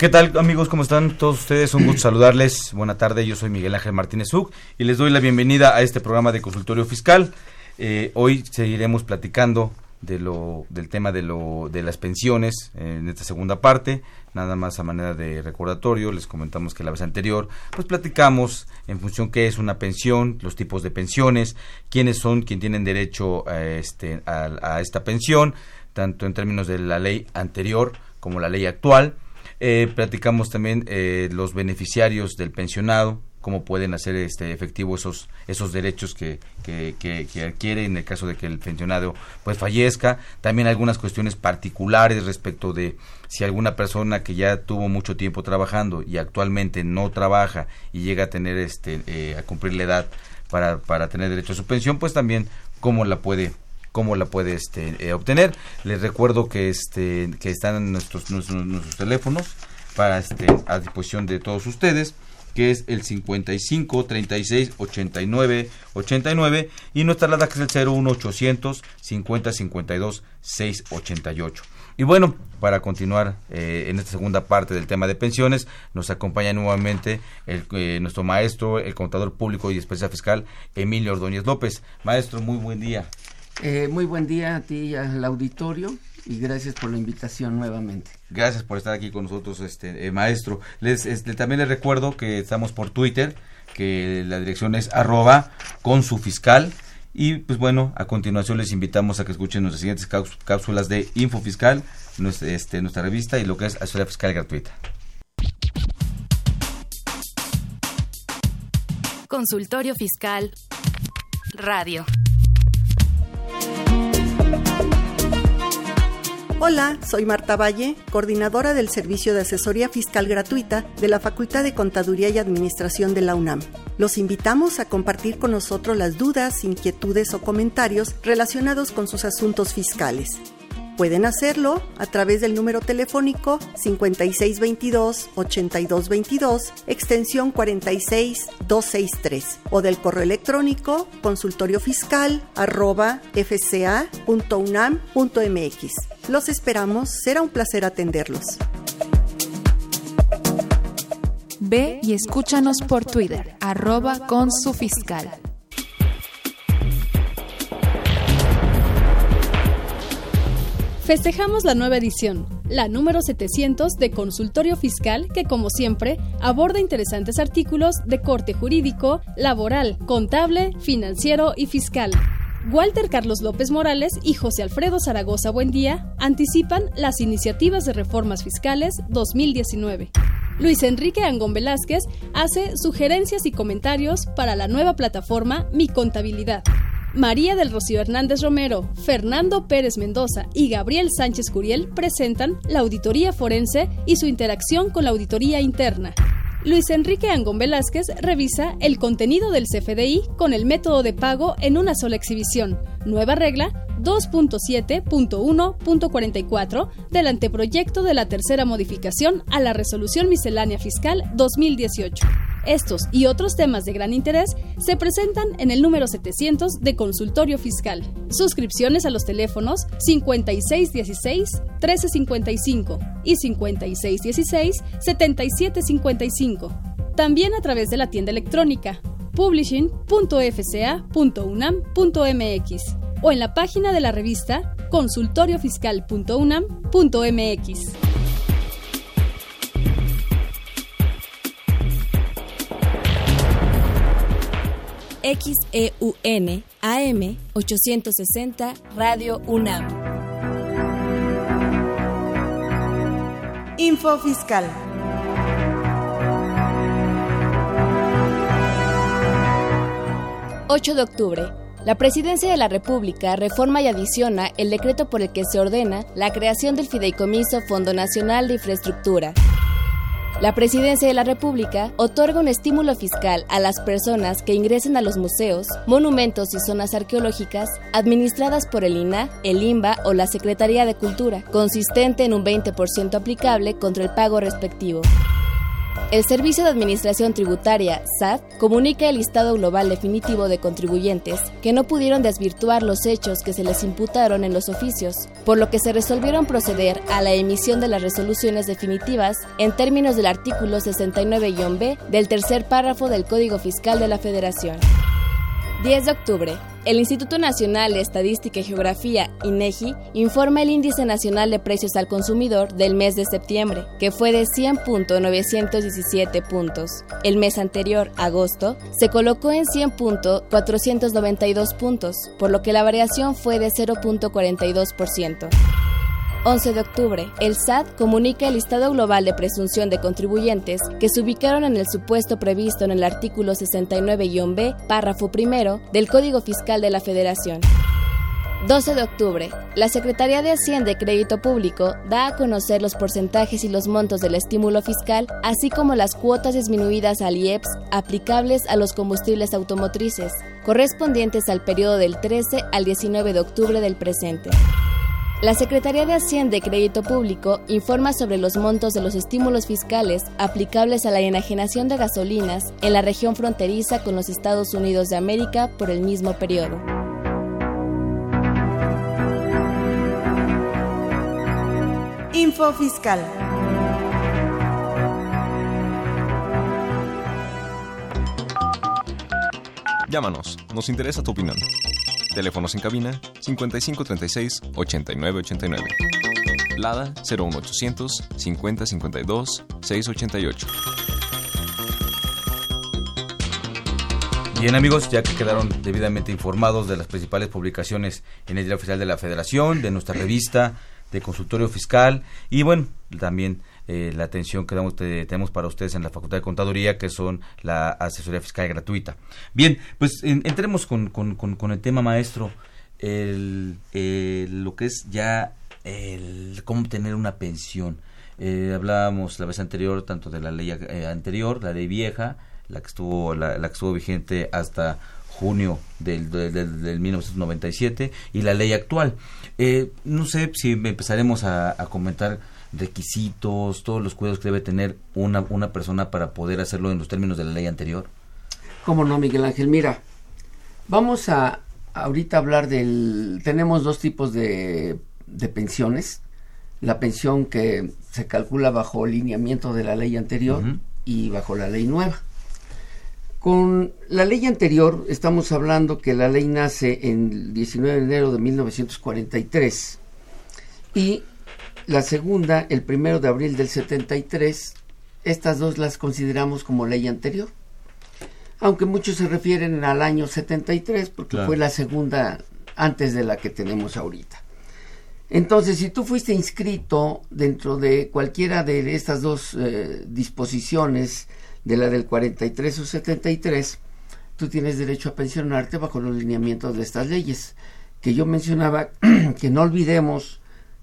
¿Qué tal amigos? ¿Cómo están todos ustedes? Un gusto saludarles. Buena tarde, yo soy Miguel Ángel Martínez Uc y les doy la bienvenida a este programa de consultorio fiscal. Eh, hoy seguiremos platicando de lo, del tema de, lo, de las pensiones en esta segunda parte. Nada más a manera de recordatorio, les comentamos que la vez anterior, pues platicamos en función qué es una pensión, los tipos de pensiones, quiénes son quien tienen derecho a, este, a esta pensión, tanto en términos de la ley anterior como la ley actual. Eh, platicamos también eh, los beneficiarios del pensionado, cómo pueden hacer este efectivo esos esos derechos que, que, adquiere en el caso de que el pensionado pues fallezca. También algunas cuestiones particulares respecto de si alguna persona que ya tuvo mucho tiempo trabajando y actualmente no trabaja y llega a tener este eh, a cumplir la edad para, para tener derecho a su pensión, pues también cómo la puede cómo la puede este, eh, obtener. Les recuerdo que este que están nuestros, nuestros, nuestros teléfonos para este a disposición de todos ustedes que es el 55 36 89 89 y nuestra alada que es el 01 800 50 52 688. Y bueno, para continuar eh, en esta segunda parte del tema de pensiones, nos acompaña nuevamente el, eh, nuestro maestro, el contador público y especial fiscal, Emilio Ordóñez López. Maestro, muy buen día. Eh, muy buen día a ti y al auditorio y gracias por la invitación nuevamente. Gracias por estar aquí con nosotros, este eh, maestro. Les, este, también les recuerdo que estamos por Twitter, que la dirección es arroba con su fiscal. Y pues bueno, a continuación les invitamos a que escuchen nuestras siguientes cáps- cápsulas de Info Fiscal, nuestra, este, nuestra revista y lo que es asesoría fiscal gratuita. Consultorio Fiscal. Radio. Hola, soy Marta Valle, coordinadora del Servicio de Asesoría Fiscal Gratuita de la Facultad de Contaduría y Administración de la UNAM. Los invitamos a compartir con nosotros las dudas, inquietudes o comentarios relacionados con sus asuntos fiscales. Pueden hacerlo a través del número telefónico 5622-8222, extensión 46263, o del correo electrónico consultoriofiscal arroba fca.unam.mx. Los esperamos, será un placer atenderlos. Ve y escúchanos por Twitter, arroba con su fiscal. Festejamos la nueva edición, la número 700 de Consultorio Fiscal, que como siempre aborda interesantes artículos de corte jurídico, laboral, contable, financiero y fiscal. Walter Carlos López Morales y José Alfredo Zaragoza Buendía anticipan las iniciativas de reformas fiscales 2019. Luis Enrique Angón Velázquez hace sugerencias y comentarios para la nueva plataforma Mi Contabilidad. María del Rocío Hernández Romero, Fernando Pérez Mendoza y Gabriel Sánchez Curiel presentan la auditoría forense y su interacción con la auditoría interna. Luis Enrique Angón Velázquez revisa el contenido del CFDI con el método de pago en una sola exhibición. Nueva regla 2.7.1.44 del anteproyecto de la tercera modificación a la Resolución Miscelánea Fiscal 2018. Estos y otros temas de gran interés se presentan en el número 700 de Consultorio Fiscal. Suscripciones a los teléfonos 5616-1355 y 5616-7755. También a través de la tienda electrónica publishing.fca.unam.mx o en la página de la revista consultoriofiscal.unam.mx. XEUN AM 860 Radio UNAM. Info Fiscal. ...8 de octubre... La Presidencia de la República reforma y adiciona el decreto por el que se ordena la creación del Fideicomiso Fondo Nacional de Infraestructura. La Presidencia de la República otorga un estímulo fiscal a las personas que ingresen a los museos, monumentos y zonas arqueológicas administradas por el INA, el INBA o la Secretaría de Cultura, consistente en un 20% aplicable contra el pago respectivo. El Servicio de Administración Tributaria, SAT, comunica el listado global definitivo de contribuyentes que no pudieron desvirtuar los hechos que se les imputaron en los oficios, por lo que se resolvieron proceder a la emisión de las resoluciones definitivas en términos del artículo 69-B del tercer párrafo del Código Fiscal de la Federación. 10 de octubre. El Instituto Nacional de Estadística y Geografía, INEGI, informa el Índice Nacional de Precios al Consumidor del mes de septiembre, que fue de 100.917 puntos. El mes anterior, agosto, se colocó en 100.492 puntos, por lo que la variación fue de 0.42%. 11 de octubre, el SAT comunica el listado global de presunción de contribuyentes que se ubicaron en el supuesto previsto en el artículo 69-B, párrafo primero, del Código Fiscal de la Federación. 12 de octubre, la Secretaría de Hacienda y Crédito Público da a conocer los porcentajes y los montos del estímulo fiscal, así como las cuotas disminuidas al IEPS aplicables a los combustibles automotrices, correspondientes al periodo del 13 al 19 de octubre del presente. La Secretaría de Hacienda y Crédito Público informa sobre los montos de los estímulos fiscales aplicables a la enajenación de gasolinas en la región fronteriza con los Estados Unidos de América por el mismo periodo. Info Fiscal. Llámanos, nos interesa tu opinión. Teléfonos en cabina 5536 8989. Lada 01800 5052 688. Bien amigos, ya que quedaron debidamente informados de las principales publicaciones en el Diario Oficial de la Federación, de nuestra revista, de consultorio fiscal y bueno, también eh, la atención que damos, tenemos para ustedes en la Facultad de Contaduría, que son la asesoría fiscal gratuita. Bien, pues entremos con, con, el tema maestro, el, lo que es ya el cómo obtener una pensión. Eh, hablábamos la vez anterior tanto de la ley eh, anterior, la ley vieja, la que estuvo, la, que estuvo vigente hasta junio del, del, 1997 y la ley actual. no sé si empezaremos a comentar requisitos, todos los cuidados que debe tener una, una persona para poder hacerlo en los términos de la ley anterior? ¿Cómo no, Miguel Ángel? Mira, vamos a ahorita hablar del... Tenemos dos tipos de, de pensiones. La pensión que se calcula bajo lineamiento de la ley anterior y bajo la ley nueva. Con la ley anterior estamos hablando que la ley nace en el 19 de enero de 1943 y la segunda, el primero de abril del 73, estas dos las consideramos como ley anterior. Aunque muchos se refieren al año 73 porque fue la segunda antes de la que tenemos ahorita. Entonces, si tú fuiste inscrito dentro de cualquiera de estas dos eh, disposiciones, de la del 43 o 73, tú tienes derecho a pensionarte bajo los lineamientos de estas leyes. Que yo mencionaba que no olvidemos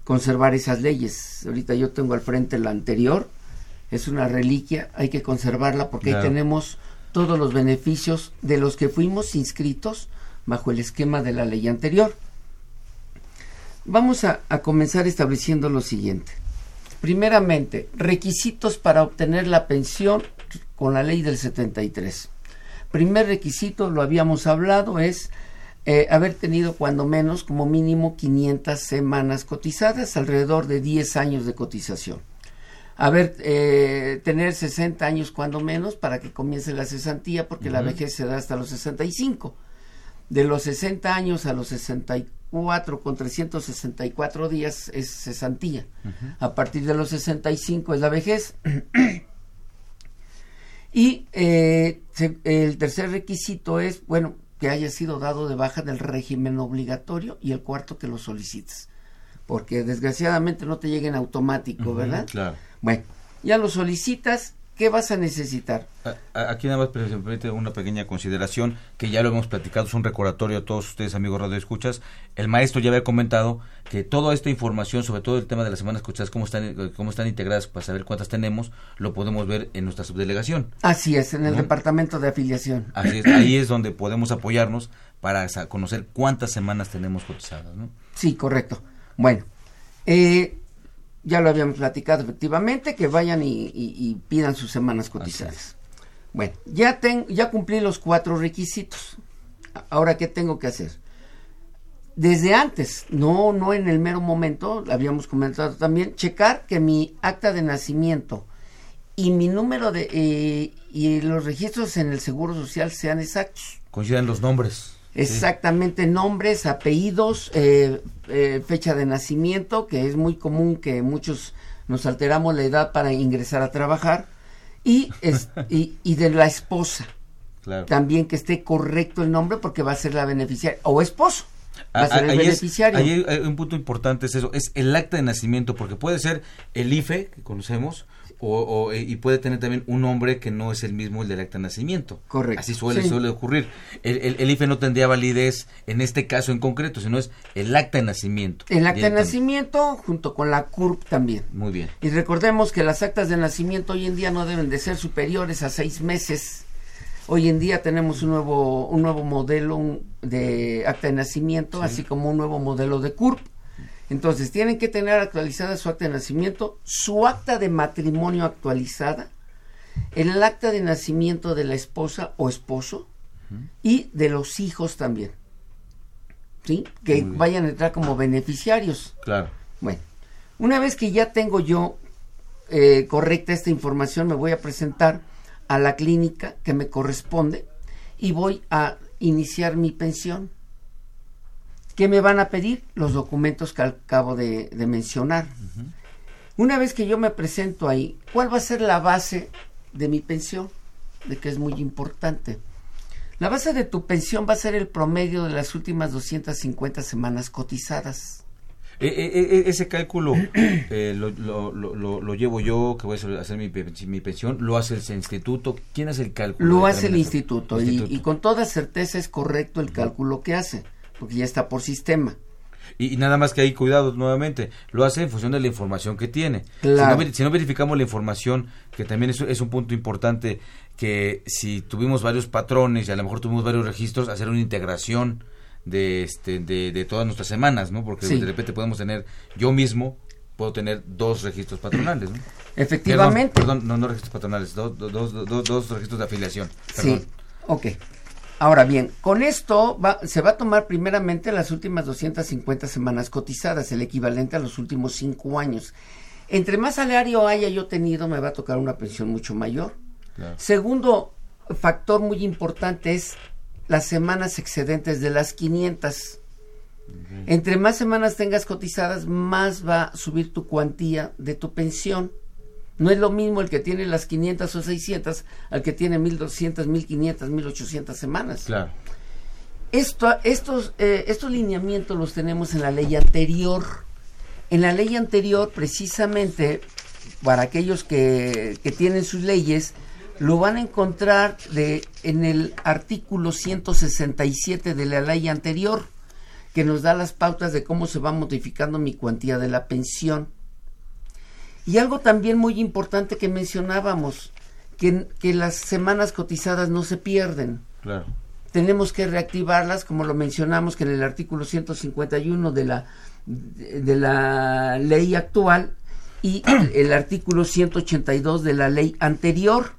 conservar esas leyes. Ahorita yo tengo al frente la anterior, es una reliquia, hay que conservarla porque ahí tenemos todos los beneficios de los que fuimos inscritos bajo el esquema de la ley anterior. Vamos a, a comenzar estableciendo lo siguiente. Primeramente, requisitos para obtener la pensión con la ley del 73. Primer requisito, lo habíamos hablado, es eh, haber tenido cuando menos como mínimo 500 semanas cotizadas, alrededor de 10 años de cotización. Haber, eh, tener 60 años cuando menos para que comience la cesantía, porque la vejez se da hasta los 65. De los 60 años a los 64 con 364 días es cesantía. A partir de los 65 es la vejez. y eh, el tercer requisito es, bueno, que haya sido dado de baja del régimen obligatorio y el cuarto que lo solicites. Porque desgraciadamente no te llega en automático, ¿verdad? Claro. Bueno, ya lo solicitas, ¿qué vas a necesitar? Aquí nada más permite una pequeña consideración que ya lo hemos platicado, es un recordatorio a todos ustedes amigos radio escuchas. El maestro ya había comentado que toda esta información, sobre todo el tema de las semanas escuchadas, cómo están, cómo están integradas para saber cuántas tenemos, lo podemos ver en nuestra subdelegación. Así es, en el departamento de afiliación. Así es, ahí es donde podemos apoyarnos para conocer cuántas semanas tenemos cotizadas, ¿no? Sí, correcto. Bueno, eh, ya lo habíamos platicado efectivamente, que vayan y, pidan sus semanas cotizadas. Bueno, ya, ten, ya cumplí los cuatro requisitos. Ahora, ¿qué tengo que hacer? Desde antes, no, no en el mero momento, habíamos comentado también, checar que mi acta de nacimiento y mi número de eh, y los registros en el Seguro Social sean exactos. Coincidan los nombres. Exactamente, nombres, apellidos, eh, eh, fecha de nacimiento, que es muy común que muchos nos alteramos la edad para ingresar a trabajar, y, y, de la esposa. También que esté correcto el nombre porque va a ser la beneficiaria, o esposo. Va a ser el beneficiario. ahí hay un punto importante es eso, es el acta de nacimiento, porque puede ser el IFE, que conocemos, o, y puede tener también un nombre que no es el mismo el del acta de nacimiento. Correcto. Así suele, suele ocurrir. El, el, IFE no tendría validez en este caso en concreto, sino es el acta de nacimiento. El acta de nacimiento junto con la CURP también. Muy bien. Y recordemos que las actas de nacimiento hoy en día no deben de ser superiores a seis meses. Hoy en día tenemos un nuevo, un nuevo modelo de acta de nacimiento, así como un nuevo modelo de CURP entonces, tienen que tener actualizada su acta de nacimiento, su acta de matrimonio actualizada, el acta de nacimiento de la esposa o esposo y de los hijos también. ¿Sí? Que vayan a entrar como beneficiarios. Claro. Bueno, una vez que ya tengo yo eh, correcta esta información, me voy a presentar a la clínica que me corresponde y voy a iniciar mi pensión. ¿Qué me van a pedir? Los documentos que acabo de, mencionar. Una vez que yo me presento ahí, ¿cuál va a ser la base de mi pensión? De que es muy importante. La base de tu pensión va a ser el promedio de las últimas 250 semanas cotizadas. Eh, eh, eh, ese cálculo lo, llevo yo, que voy a hacer mi, pensión, lo hace el instituto. ¿Quién hace el cálculo? Lo hace el instituto, Y, con toda certeza es correcto el cálculo que hace porque ya está por sistema. Y, nada más que hay cuidado nuevamente, lo hace en función de la información que tiene. Si, no, verificamos la información, que también es, es, un punto importante, que si tuvimos varios patrones y a lo mejor tuvimos varios registros, hacer una integración de, este, de, todas nuestras semanas, ¿no? Porque de repente podemos tener, yo mismo puedo tener dos registros patronales, ¿no? Efectivamente. Perdón, no, no registros patronales, dos, dos, dos, dos registros de afiliación. Sí, ok. Ahora bien, con esto se va a tomar primeramente las últimas 250 semanas cotizadas, el equivalente a los últimos cinco años. Entre más salario haya yo tenido, me va a tocar una pensión mucho mayor. Segundo factor muy importante es las semanas excedentes de las 500. Entre más semanas tengas cotizadas, más va a subir tu cuantía de tu pensión. No es lo mismo el que tiene las 500 o 600 al que tiene 1200, 1500, 1800 semanas. Claro. Esto, estos, eh, estos lineamientos los tenemos en la ley anterior. En la ley anterior, precisamente, para aquellos que, que tienen sus leyes, lo van a encontrar de, en el artículo 167 de la ley anterior, que nos da las pautas de cómo se va modificando mi cuantía de la pensión. Y algo también muy importante que mencionábamos, que, que las semanas cotizadas no se pierden. Claro. Tenemos que reactivarlas, como lo mencionamos que en el artículo 151 de la, de la ley actual y el artículo 182 de la ley anterior.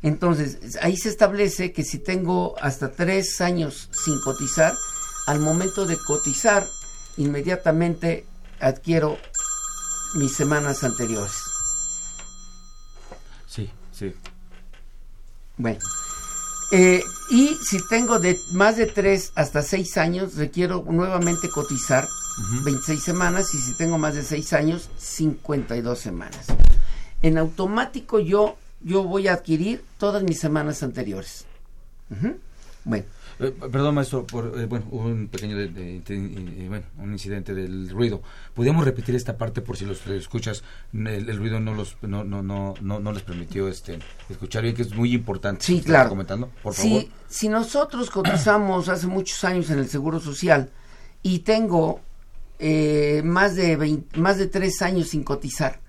Entonces, ahí se establece que si tengo hasta tres años sin cotizar, al momento de cotizar, inmediatamente adquiero mis semanas anteriores. Sí, sí. Bueno. Eh, y si tengo de más de 3 hasta 6 años, requiero nuevamente cotizar 26 semanas y si tengo más de 6 años, 52 semanas. En automático yo, yo voy a adquirir todas mis semanas anteriores. Bueno. Eh, perdón, maestro, por, eh, bueno, hubo un pequeño de- de- de- eh, bueno, un incidente del ruido. ¿Podríamos repetir esta parte por si los escuchas el, el ruido no los no no no no, no les permitió este escuchar bien que es muy importante? Sí, claro. comentando, por si, favor. si nosotros cotizamos hace muchos años en el Seguro Social y tengo eh, más, de 20 más de tres años sin cotizar,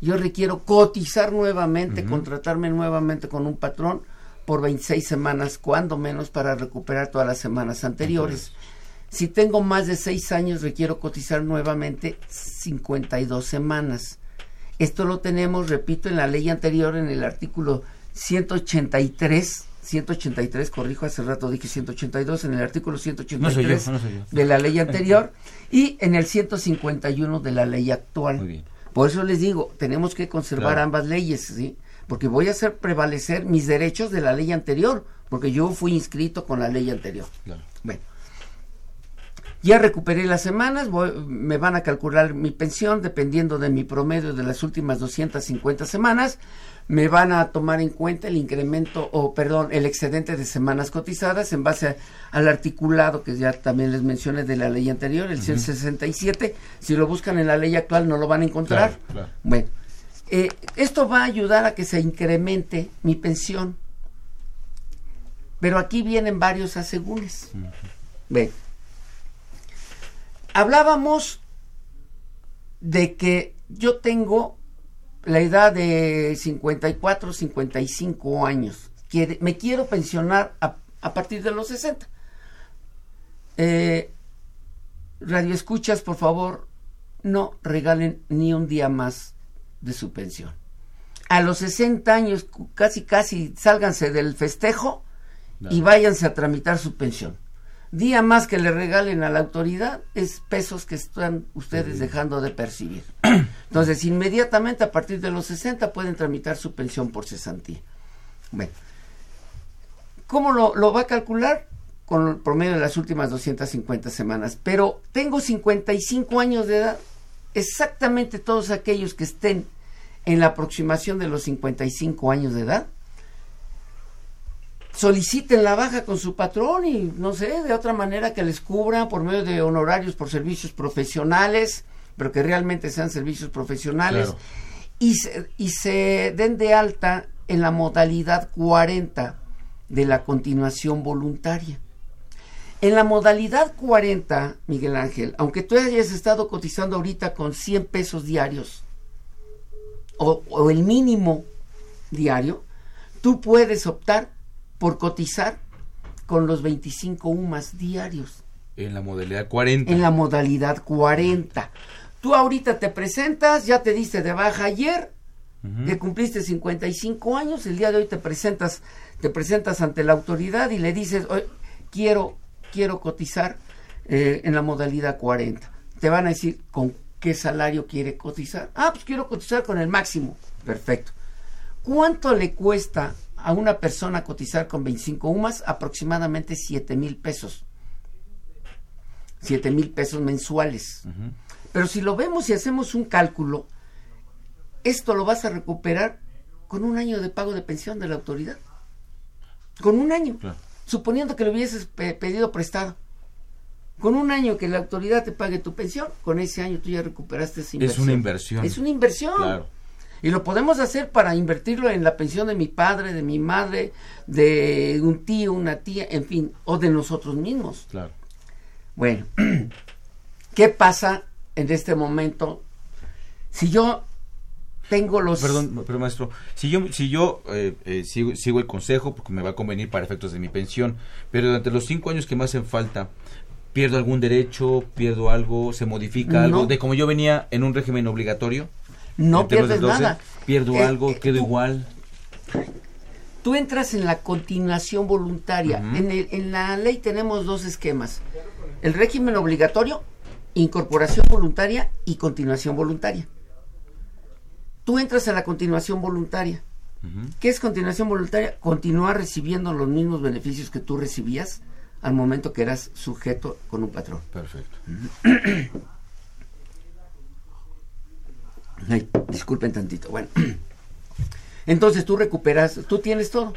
yo requiero cotizar nuevamente, contratarme nuevamente con un patrón por 26 semanas, cuando menos, para recuperar todas las semanas anteriores. Si tengo más de seis años, requiero cotizar nuevamente 52 semanas. Esto lo tenemos, repito, en la ley anterior, en el artículo 183, 183, corrijo, hace rato dije 182, en el artículo 183 No yo, no de la ley anterior y en el 151 de la ley actual. Por eso les digo, tenemos que conservar Claro. ambas leyes, ¿sí? Porque voy a hacer prevalecer mis derechos de la ley anterior, porque yo fui inscrito con la ley anterior. Bueno. Ya recuperé las semanas, voy- me van a calcular mi pensión dependiendo de mi promedio de las últimas 250 semanas. Me van a tomar en cuenta el incremento, o perdón, el excedente de semanas cotizadas en base a- al articulado que ya también les mencioné de la ley anterior, el 167. Si lo buscan en la ley actual no lo van a encontrar. Claro, claro. Bueno, eh, esto va a ayudar a que se incremente mi pensión. Pero aquí vienen varios asegúnes. Ven. Hablábamos de que yo tengo la edad de 54, 55 años. Quiere- me quiero pensionar a, a partir de los 60. Eh, radio escuchas, por favor, no regalen ni un día más de su pensión. A los 60 años, casi, casi, sálganse del festejo y váyanse a tramitar su pensión. Día más que le regalen a la autoridad es pesos que están ustedes dejando de percibir. Entonces, inmediatamente a partir de los 60 pueden tramitar su pensión por cesantía. Bueno, ¿cómo lo, lo va a calcular? Con el promedio de las últimas 250 semanas. Pero tengo 55 años de edad. Exactamente todos aquellos que estén en la aproximación de los 55 años de edad soliciten la baja con su patrón y no sé, de otra manera que les cubran por medio de honorarios por servicios profesionales, pero que realmente sean servicios profesionales Claro. y, se, y se den de alta en la modalidad 40 de la continuación voluntaria. En la modalidad 40, Miguel Ángel, aunque tú hayas estado cotizando ahorita con 100 pesos diarios o, o el mínimo diario, tú puedes optar por cotizar con los 25 UMAS diarios En la modalidad 40. en la modalidad 40. Tú ahorita te presentas, ya te diste de baja ayer, que cumpliste 55 años, el día de hoy te presentas, te presentas ante la autoridad y le dices, "Oye, quiero, quiero cotizar eh, en la modalidad 40. Te van a decir con qué salario quiere cotizar. Ah, pues quiero cotizar con el máximo. Perfecto. ¿Cuánto le cuesta a una persona cotizar con 25 UMAS? Aproximadamente 7 mil pesos. 7 mil pesos mensuales. Pero si lo vemos y hacemos un cálculo, esto lo vas a recuperar con un año de pago de pensión de la autoridad. Con un año. Suponiendo que lo hubieses pe- pedido prestado. Con un año que la autoridad te pague tu pensión, con ese año tú ya recuperaste esa inversión. Es una inversión. Es una inversión. Claro. Y lo podemos hacer para invertirlo en la pensión de mi padre, de mi madre, de un tío, una tía, en fin, o de nosotros mismos. Claro. Bueno, ¿qué pasa en este momento? Si yo tengo los... Perdón, pero maestro, si yo, si yo eh, eh, sigo, sigo el consejo, porque me va a convenir para efectos de mi pensión, pero durante los cinco años que me hacen falta, ¿pierdo algún derecho? ¿Pierdo algo? ¿Se modifica algo? No. De como yo venía en un régimen obligatorio. No pierdes nada. ¿Pierdo Eh, algo? eh, ¿Quedo tú- igual? Tú entras en la continuación voluntaria. En, el- en la ley tenemos dos esquemas. El régimen obligatorio, incorporación voluntaria y continuación voluntaria. Tú entras en la continuación voluntaria. ¿Qué es continuación voluntaria? Continuar recibiendo los mismos beneficios que tú recibías al momento que eras sujeto con un patrón. Perfecto. Ay, disculpen tantito. Bueno, entonces tú recuperas, tú tienes todo.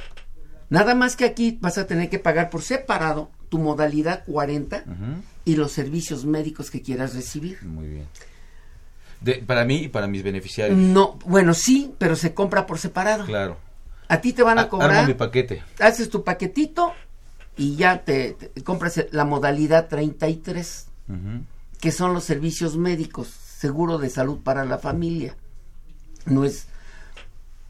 Nada más que aquí vas a tener que pagar por separado tu modalidad 40 y los servicios médicos que quieras recibir. Muy bien. De, para mí y para mis beneficiarios. No, bueno, sí, pero se compra por separado. Claro. A ti te van a cobrar. armo mi paquete. Haces tu paquetito y ya te, te compras la modalidad 33, Ujú. que son los servicios médicos, seguro de salud para la familia. No es,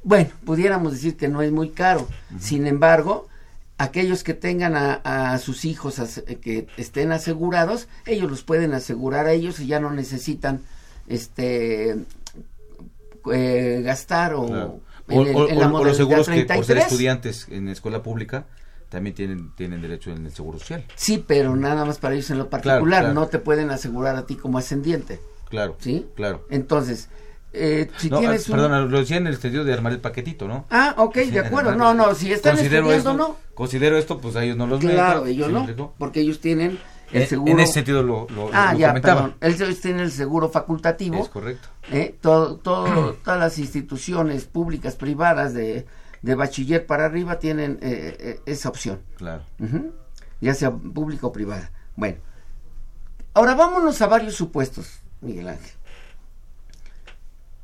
bueno, pudiéramos decir que no es muy caro. Sin embargo, aquellos que tengan a, a sus hijos que estén asegurados, ellos los pueden asegurar a ellos y ya no necesitan este eh, gastar o Claro. en O, el- o- en la o- o los seguros que por ser 33. estudiantes en escuela pública también tienen, tienen derecho en el seguro social. Sí, pero nada más para ellos en lo particular, claro. no te pueden asegurar a ti como ascendiente. Claro. ¿Sí? Claro. Entonces, eh, si No, tienes ah, un... Perdón, lo decía en el sentido de armar el paquetito, ¿no? Ah, ok, Sí, de acuerdo. armar- No, no, si están considero estudiando, esto, no. Considero esto, pues a ellos no los Claro, meto, ellos ¿sí me no, porque ellos tienen el En- seguro... En ese sentido lo, lo, ah, lo ya, comentaba. perdón. Ellos tienen el seguro facultativo. Es correcto. ¿eh? Todo, todo, todas las instituciones públicas, privadas de, de bachiller para arriba tienen eh, eh, esa opción. Claro. Ya sea pública o privada. Bueno, ahora vámonos a varios supuestos, Miguel Ángel.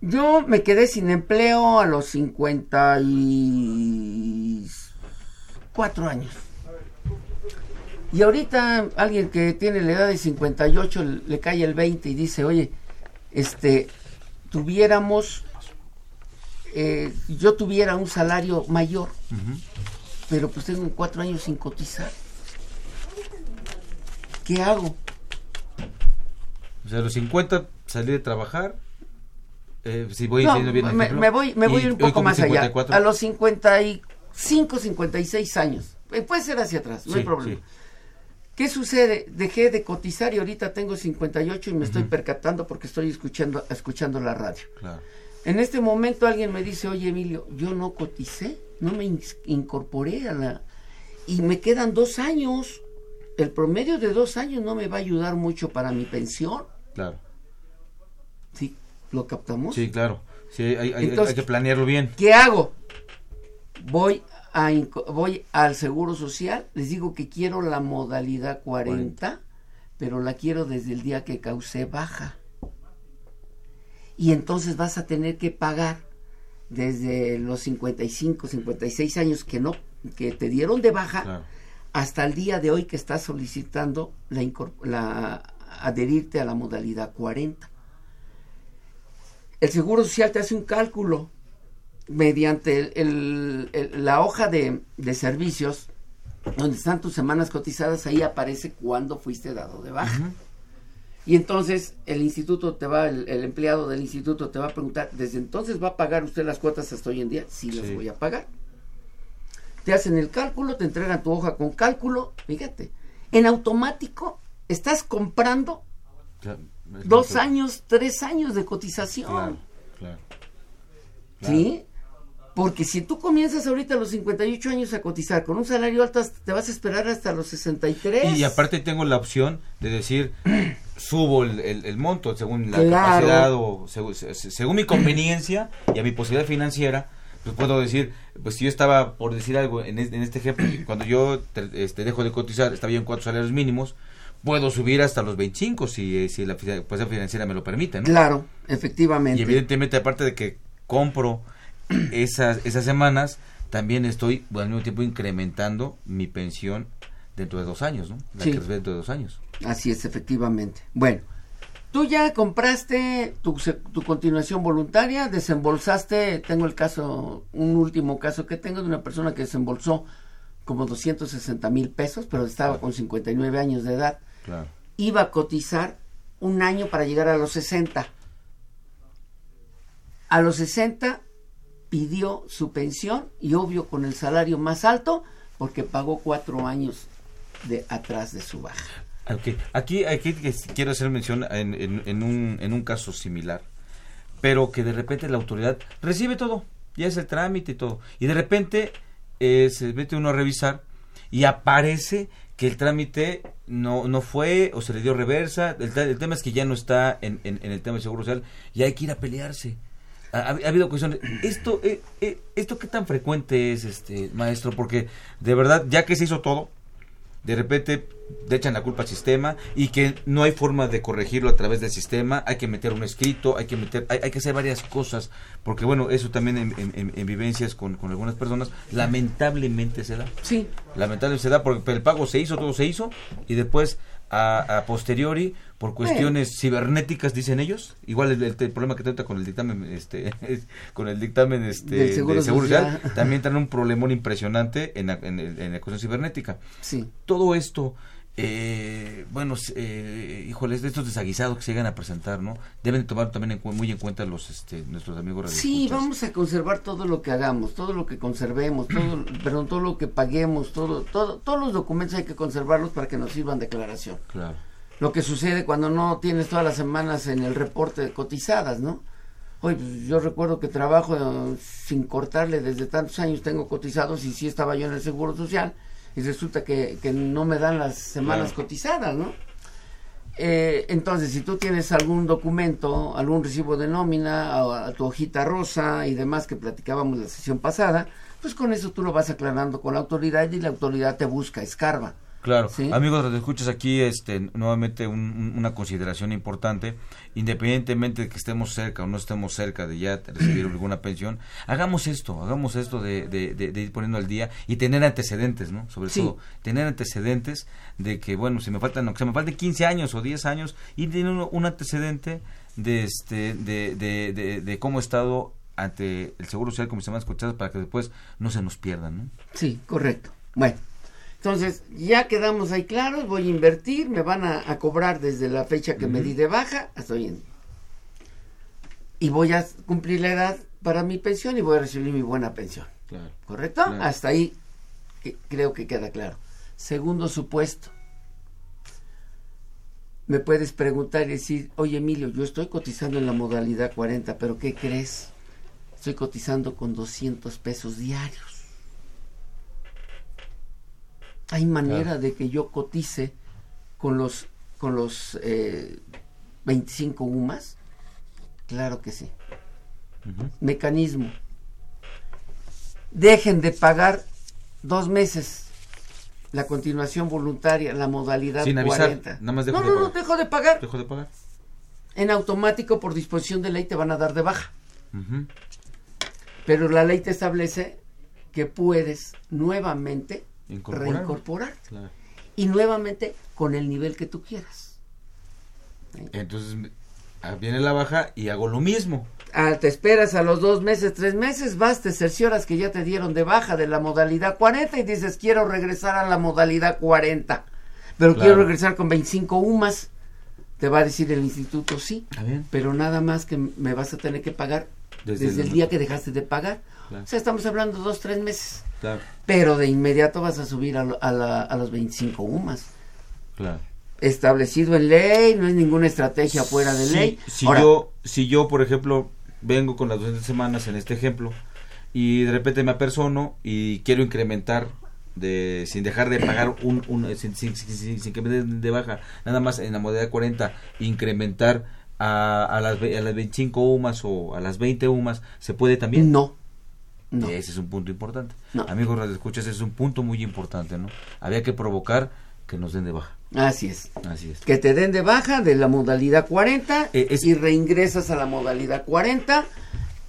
Yo me quedé sin empleo a los 54 años. Y ahorita alguien que tiene la edad de 58 le le cae el 20 y dice, oye, este, tuviéramos, eh, yo tuviera un salario mayor, pero pues tengo cuatro años sin cotizar. ¿Qué hago? O sea, a los 50 salí de trabajar. Eh, si voy No, bien me, ejemplo, me voy, me voy un poco más allá. 54. A los 55, 56 años. Eh, Puede ser hacia atrás, no hay problema. sí. ¿Qué sucede? Dejé de cotizar y ahorita tengo 58 y me estoy percatando porque estoy escuchando, escuchando la radio. Claro. En este momento alguien me dice, oye Emilio, yo no coticé, no me ins- incorporé a la... Y me quedan dos años. El promedio de dos años no me va a ayudar mucho para mi pensión. Claro. ¿Sí? ¿Lo captamos? Sí, claro. Sí, hay, hay- hay- Entonces, hay que planearlo bien. ¿Qué hago? Voy a voy al Seguro Social, les digo que quiero la modalidad 40, pero la quiero desde el día que causé baja. Y entonces vas a tener que pagar desde los 55, 56 años que no que te dieron de baja Claro. hasta el día de hoy que estás solicitando la, la adherirte a la modalidad 40. El Seguro Social te hace un cálculo mediante el- la hoja de, de servicios donde están tus semanas cotizadas, ahí aparece cuándo fuiste dado de baja. Y entonces el instituto te va, el, el empleado del instituto te va a preguntar, ¿desde entonces va a pagar usted las cuotas hasta hoy en día? Sí, las voy a pagar. Te hacen el cálculo, te entregan tu hoja con cálculo, fíjate, en automático estás comprando es dos años, tres años de cotización. Claro, claro. ¿Sí? Porque si tú comienzas ahorita a los 58 años a cotizar con un salario alto, te vas a esperar hasta los 63. Y aparte tengo la opción de decir, subo el, el- el monto según la Claro. capacidad o segu- se- se- según mi conveniencia y a mi posibilidad financiera, pues puedo decir, pues si yo estaba, por decir algo, en, en este ejemplo, cuando yo te- este, dejo de cotizar, estaba yo en cuatro salarios mínimos, puedo subir hasta los 25 si, eh, si la fi- posibilidad financiera me lo permite, ¿no? Claro, efectivamente. Y evidentemente, aparte de que compro esas, esas semanas, también estoy al mismo tiempo incrementando mi pensión dentro de dos años, ¿no? La Sí. que dentro de dos años. Así es, efectivamente. Bueno, tú ya compraste tu, tu continuación voluntaria, desembolsaste, tengo el caso, un último caso que tengo de una persona que desembolsó como 260 mil pesos, pero estaba con 59 años de edad. Claro. Iba a cotizar un año para llegar a los 60. A los 60 pidió su pensión y obvio con el salario más alto porque pagó cuatro años de atrás de su baja. Ok, Aquí, aquí quiero hacer mención en, un, en un caso similar, pero que de repente la autoridad recibe todo, ya es el trámite y todo, y de repente eh, se mete uno a revisar y aparece que el trámite no, no fue o se le dio reversa, el, el tema es que ya no está en, en- en el tema del Seguro Social y hay que ir a pelearse. Ha, ha habido cuestiones. Esto, eh, eh, esto qué tan frecuente es, este maestro, porque de verdad ya que se hizo todo, de repente le echan la culpa al sistema y que no hay forma de corregirlo a través del sistema, hay que meter un escrito, hay que meter, hay, hay que hacer varias cosas, porque bueno, eso también en, en- en- en vivencias con, con algunas personas, lamentablemente se da. Sí. Lamentablemente se da porque el pago se hizo, todo se hizo, y después a, a posteriori, por cuestiones cibernéticas, dicen ellos, igual el, el- el problema que trata con el dictamen, este, con el dictamen este, Del Seguro del Seguro Social. Social, también traen un problemón impresionante en la, en en la cuestión cibernética. Sí. Todo esto, eh, bueno, eh, híjoles, de estos desaguisados que se llegan a presentar, ¿no? Deben tomar también en muy en cuenta los este, nuestros amigos Sí, vamos a conservar todo lo que hagamos, todo lo que conservemos, todo, perdón, todo lo que paguemos, todo, todo, todos los documentos hay que conservarlos para que nos sirvan de declaración. Claro. Lo que sucede cuando no tienes todas las semanas en el reporte cotizadas, ¿no? Oye, pues, yo recuerdo que trabajo eh, sin cortarle desde tantos años, tengo cotizados y sí estaba yo en el Seguro Social y resulta que, que no me dan las semanas Claro. cotizadas, ¿no? Eh, entonces, si tú tienes algún documento, algún recibo de nómina, o a tu hojita rosa y demás que platicábamos la sesión pasada, pues con eso tú lo vas aclarando con la autoridad y la autoridad te busca, escarba. Claro, ¿Sí? amigos, escuchas aquí este, nuevamente un- un- una consideración importante, independientemente de que estemos cerca o no estemos cerca de ya recibir alguna pensión, hagamos esto, hagamos esto de, de- de- de ir poniendo al día y tener antecedentes, ¿no? Sobre Sí. todo, tener antecedentes de que, bueno, si me faltan, aunque se me falten 15 años o 10 años, y tener un, un antecedente de, este, de, de, de, de cómo he estado ante el Seguro Social como se llaman escuchados para que después no se nos pierdan, ¿no? Sí, correcto. Bueno, entonces ya quedamos ahí claros, voy a invertir, me van a, a cobrar desde la fecha que me di de baja hasta hoy en Y voy a cumplir la edad para mi pensión y voy a recibir mi buena pensión. Claro. ¿Correcto? Claro. Hasta ahí que- creo que queda claro. Segundo supuesto. Me puedes preguntar y decir, oye Emilio, yo estoy cotizando en la modalidad 40, pero ¿qué crees? Estoy cotizando con 200 pesos diarios. ¿Hay manera Claro. de que yo cotice con los, con los eh, 25 UMAS? Claro que sí. Mecanismo. Dejen de pagar dos meses la continuación voluntaria, la modalidad Sin avisar, 40. nada más dejo no, de no, no, dejo de pagar. Dejo de pagar. En automático, por disposición de ley, te van a dar de baja. Pero la ley te establece que puedes nuevamente Incorporar. reincorporar. Claro. Y nuevamente con el nivel que tú quieras. Entonces ah, viene la baja y hago lo mismo. Ah, te esperas a los dos meses, tres meses, vas, te cercioras que ya te dieron de baja de la modalidad 40 y dices, quiero regresar a la modalidad 40, pero Claro. quiero regresar con 25 UMAS. Te va a decir el instituto, sí, pero nada más que me vas a tener que pagar Desde desde, el el día que dejaste de pagar. Claro. O sea, estamos hablando dos, tres meses. Claro, Pero de inmediato vas a subir a, a la- a los 25 UMAS. claro. Establecido en ley, no es ninguna estrategia fuera de ley. Si Ahora, yo, si yo, por ejemplo, vengo con las 200 semanas en este ejemplo y de repente me apersono y quiero incrementar de sin dejar de pagar un, un sin, sin- sin- sin- sin que me den de baja nada más en la modalidad 40 incrementar a, a las a las 25 UMAS o a las 20 UMAS se puede también no no. ese es un punto importante No. amigos radio escuchas ese es un punto muy importante no había que provocar que nos den de baja Así es. así es que te den de baja de la modalidad 40 Eh, es- y reingresas a la modalidad 40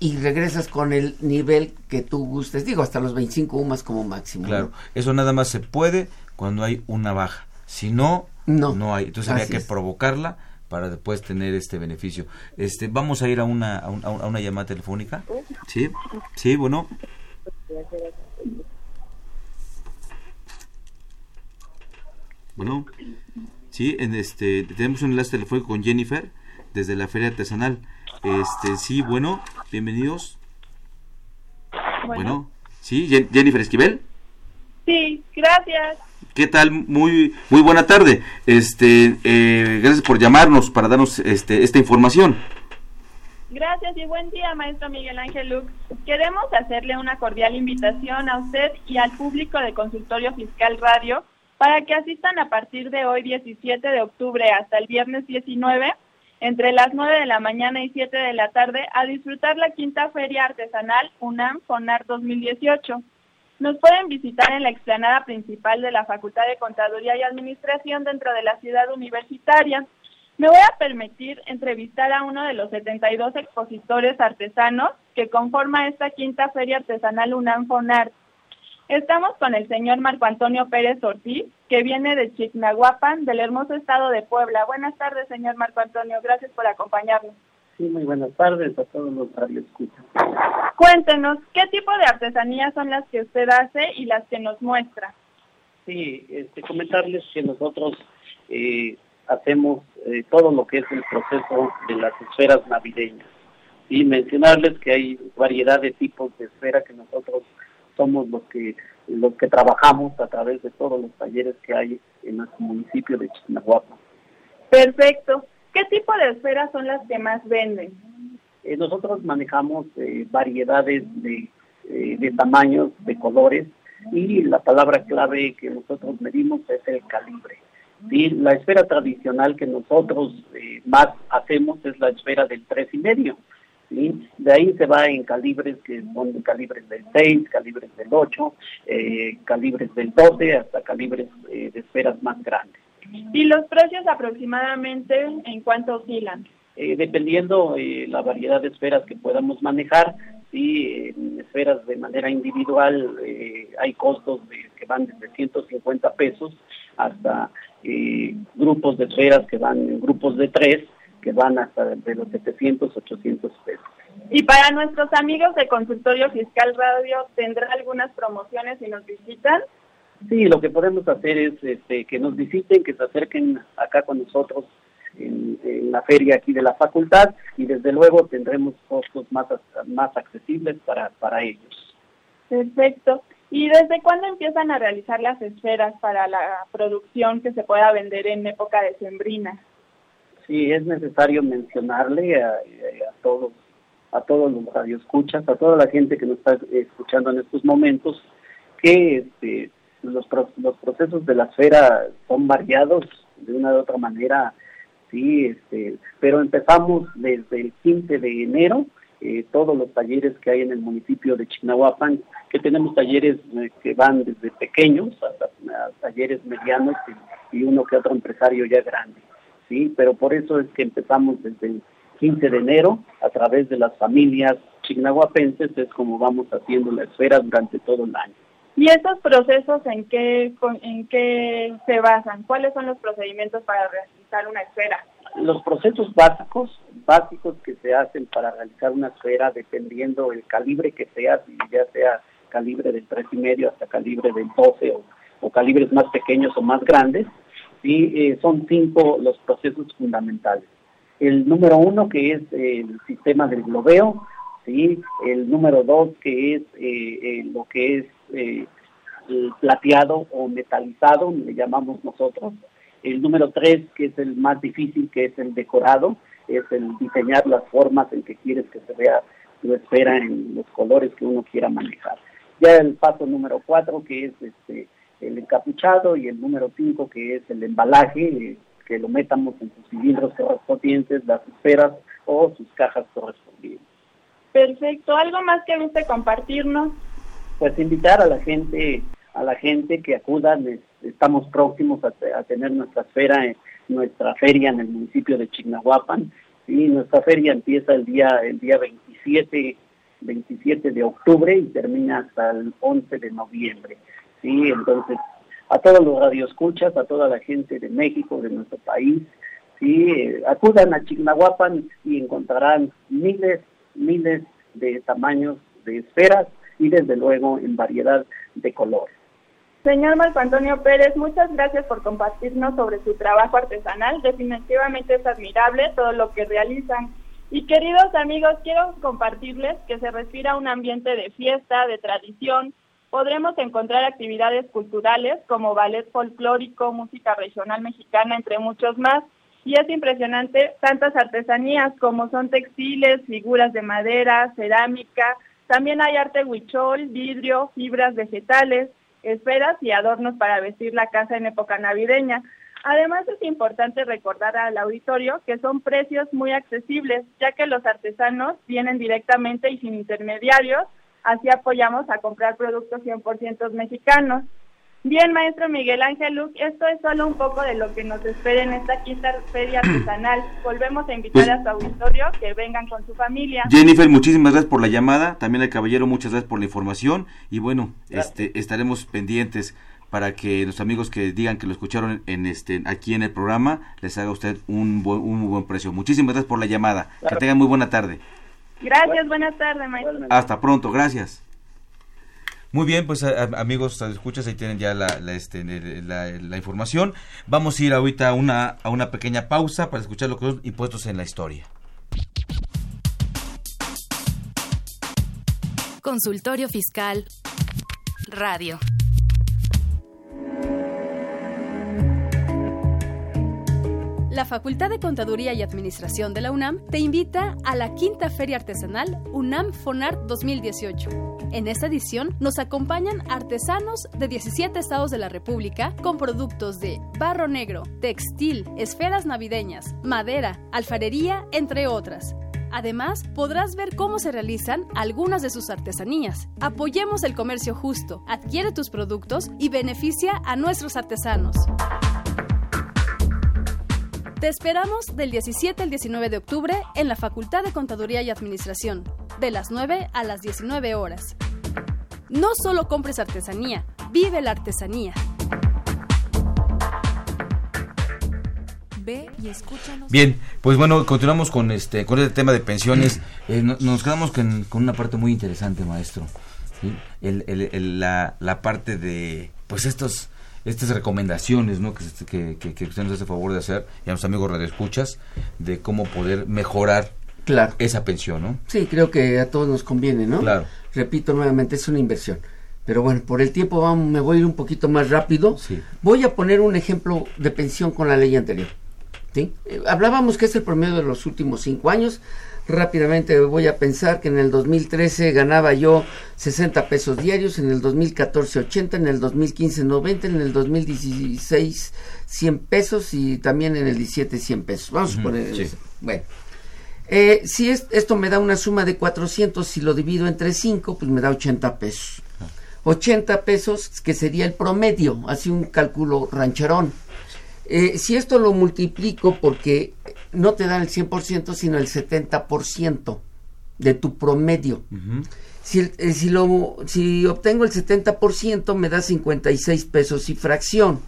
y regresas con el nivel que tú gustes. Digo, hasta los 25 UMAS como máximo. Claro, ¿no? eso nada más se puede cuando hay una baja. Si no, No. hay. Entonces había que es. provocarla para después tener este beneficio. Este, vamos a ir a una, a, un- a un- a una llamada telefónica. Sí, sí, bueno. Bueno, sí, en este, tenemos un enlace telefónico con Jennifer desde la feria artesanal. Este, sí, bueno, bienvenidos. Bueno, sí, Jen- Jennifer Esquivel. Sí, gracias. ¿Qué tal? Muy muy buena tarde. Este, eh, gracias por llamarnos para darnos este esta información. Gracias y buen día, maestro Miguel Ángel Lux. Queremos hacerle una cordial invitación a usted y al público de Consultorio Fiscal Radio para que asistan a partir de hoy 17 de octubre hasta el viernes 19 entre las 9 de la mañana y 7 de la tarde a disfrutar la quinta feria artesanal UNAM FONAR 2018. Nos pueden visitar en la explanada principal de la Facultad de Contaduría y Administración dentro de la ciudad universitaria. Me voy a permitir entrevistar a uno de los 72 expositores artesanos que conforma esta quinta feria artesanal UNAM FONAR. Estamos con el señor Marco Antonio Pérez Ortiz, que viene de Chignahuapan, del hermoso estado de Puebla. Buenas tardes, señor Marco Antonio. Gracias por acompañarnos. Sí, muy buenas tardes a todos los radioescuchas. Cuéntenos, ¿qué tipo de artesanías son las que usted hace y las que nos muestra? Sí, este, comentarles que nosotros eh, hacemos eh, todo lo que es el proceso de las esferas navideñas y mencionarles que hay variedad de tipos de esfera que nosotros somos los que los que trabajamos a través de todos los talleres que hay en nuestro municipio de Chignahuapa. Perfecto. ¿Qué tipo de esferas son las que más venden? Eh, nosotros manejamos eh, variedades de, eh, de tamaños, de colores y la palabra clave que nosotros medimos es el calibre. La esfera tradicional que nosotros más hacemos es la esfera del tres y medio. De ahí se va en calibres que son calibres del 6, calibres del 8, eh, calibres del 12, hasta calibres eh, de esferas más grandes. ¿Y los precios aproximadamente en cuánto oscilan? Eh, dependiendo la variedad de esferas que podamos manejar, sí, en esferas de manera individual hay costos que van desde 150 pesos hasta grupos de esferas que van en grupos de tres que van hasta de los 700, 800 pesos. Y para nuestros amigos de Consultorio Fiscal Radio, ¿tendrá algunas promociones si nos visitan? Sí, lo que podemos hacer es este, que nos visiten, que se acerquen acá con nosotros en, la feria aquí de la facultad y desde luego tendremos costos más, más accesibles para, para ellos. Perfecto. ¿Y desde cuándo empiezan a realizar las esferas para la producción que se pueda vender en época de sembrina? sí es necesario mencionarle a, todos a todos los radioescuchas, a toda la gente que nos está escuchando en estos momentos, que este, los, los procesos de la esfera son variados de una u otra manera, sí, este, pero empezamos desde el 15 de enero, eh, todos los talleres que hay en el municipio de Chignahuapan, que tenemos talleres eh, que van desde pequeños hasta talleres medianos y uno que otro empresario ya grande. ¿sí? Pero por eso es que empezamos desde el 15 de enero a través de las familias chignahuapenses, es como vamos haciendo la esfera durante todo el año. ¿Y estos procesos en qué, en qué se basan? ¿Cuáles son los procedimientos para realizar una esfera? Los procesos básicos, básicos que se hacen para realizar una esfera, dependiendo el calibre que sea, ya sea calibre del tres y medio hasta calibre del 12 o calibres más pequeños o más grandes, ¿sí? Eh, son cinco los procesos fundamentales. El número uno, que es el sistema del globeo, ¿sí? el número dos, que es eh, eh, lo que es el plateado o metalizado, le llamamos nosotros. El número tres, que es el más difícil, que es el decorado, es el diseñar las formas en que quieres que se vea tu esfera en los colores que uno quiera manejar. Ya el paso número cuatro, que es este, el encapuchado y el número 5 que es el embalaje, que lo metamos en sus cilindros correspondientes, las esferas o sus cajas correspondientes. Perfecto, ¿algo más que guste compartirnos? Pues invitar a la gente, a la gente que acudan, estamos próximos a, tener nuestra esfera, nuestra feria en el municipio de Chignahuapan, y nuestra feria empieza el día, el día 27, 27 de octubre y termina hasta el 11 de noviembre. ¿sí? Entonces, a todos los radioescuchas, a toda la gente de México, de nuestro país, ¿sí? Eh, acudan a Chignahuapan y encontrarán miles, miles de tamaños de esferas y desde luego en variedad de colores. Señor Marco Antonio Pérez, muchas gracias por compartirnos sobre su trabajo artesanal. Definitivamente es admirable todo lo que realizan. Y queridos amigos, quiero compartirles que se respira un ambiente de fiesta, de tradición, podremos encontrar actividades culturales como ballet folclórico, música regional mexicana, entre muchos más. Y es impresionante tantas artesanías como son textiles, figuras de madera, cerámica, también hay arte huichol, vidrio, fibras vegetales, esferas y adornos para vestir la casa en época navideña. Además es importante recordar al auditorio que son precios muy accesibles, ya que los artesanos vienen directamente y sin intermediarios, así apoyamos a comprar productos 100% mexicanos. Bien, maestro Miguel Ángel Luc, esto es solo un poco de lo que nos espera en esta quinta feria artesanal. Volvemos a invitar a su auditorio que vengan con su familia. Jennifer, muchísimas gracias por la llamada, también al caballero muchas gracias por la información y bueno, este estaremos pendientes para que los amigos que digan que lo escucharon en este aquí en el programa les haga usted un buen, un muy buen precio. Muchísimas gracias por la llamada. Que tengan muy buena tarde. Gracias, buenas tardes, maestro. Hasta pronto, gracias. Muy bien, pues amigos, escuchas, ahí tienen ya la, este, la, información. Vamos a ir ahorita a una, a una pequeña pausa para escuchar lo que son impuestos en la historia. Consultorio Fiscal Radio. La Facultad de Contaduría y Administración de la UNAM te invita a la quinta Feria Artesanal UNAM FONART 2018. En esta edición nos acompañan artesanos de 17 estados de la República con productos de barro negro, textil, esferas navideñas, madera, alfarería, entre otras. Además, podrás ver cómo se realizan algunas de sus artesanías. Apoyemos el comercio justo, adquiere tus productos y beneficia a nuestros artesanos. Te esperamos del 17 al 19 de octubre en la Facultad de Contaduría y Administración, de las 9 a las 19 horas. No solo compres artesanía, vive la artesanía. Ve y escúchanos. Bien, pues bueno, continuamos con este con este tema de pensiones. Eh, nos quedamos con, una parte muy interesante, maestro. la, la parte de, pues estos estas recomendaciones ¿no? que, que, que, usted nos hace favor de hacer y a los amigos radioescuchas de cómo poder mejorar claro. esa pensión, ¿no? Sí, creo que a todos nos conviene, ¿no? Claro. Repito nuevamente, es una inversión. Pero bueno, por el tiempo vamos, me voy a ir un poquito más rápido. Voy a poner un ejemplo de pensión con la ley anterior. ¿sí? Eh, hablábamos que es el promedio de los últimos cinco años rápidamente voy a pensar que en el 2013 ganaba yo 60 pesos diarios, en el 2014 80, en el 2015 90, en el 2016 100 pesos y también en el 17 100 pesos. Vamos a poner eso. Bueno. Eh, si esto me da una suma de 400, si lo divido entre 5, pues me da 80 pesos. 80 pesos, que sería el promedio, así un cálculo rancherón. Eh, si esto lo multiplico porque no te dan el 100%, sino el 70% de tu promedio. si, eh, si, lo, si obtengo el 70%, me da 56 pesos y fracción.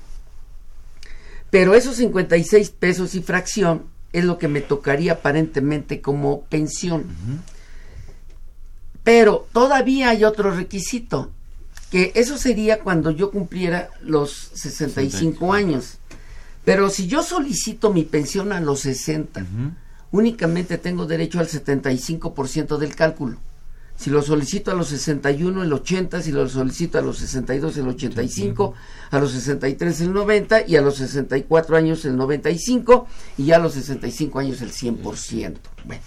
Pero esos 56 pesos y fracción es lo que me tocaría aparentemente como pensión. Pero todavía hay otro requisito, que eso sería cuando yo cumpliera los 65 años. Pero si yo solicito mi pensión a los 60, únicamente tengo derecho al 75% del cálculo. Si lo solicito a los 61, el 80, si lo solicito a los 62, el 85, a los 63, el 90 y a los 64 años el 95 y ya a los 65 años el 100%. Bueno,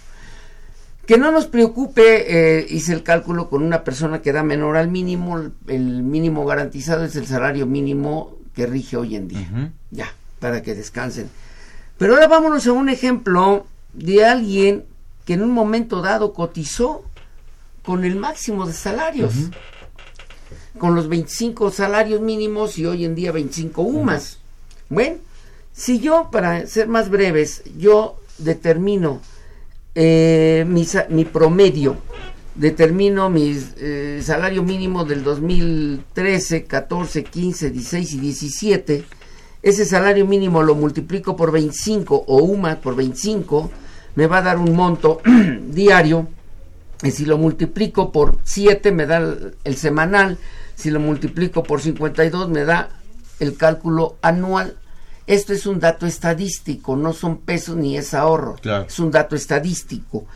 que no nos preocupe, eh, hice el cálculo con una persona que da menor al mínimo, el mínimo garantizado es el salario mínimo que rige hoy en día. Ya para que descansen. Pero ahora vámonos a un ejemplo de alguien que en un momento dado cotizó con el máximo de salarios, con los 25 salarios mínimos y hoy en día 25 UMAS. Bueno, si yo, para ser más breves, yo determino eh, mi, promedio, determino mi eh, salario mínimo del 2013, 14, 15, 16 y 17, ese salario mínimo lo multiplico por 25 o UMA por 25, me va a dar un monto diario. Y si lo multiplico por 7 me da el, semanal, si lo multiplico por 52 me da el cálculo anual. Esto es un dato estadístico, no son pesos ni es ahorro, es un dato estadístico.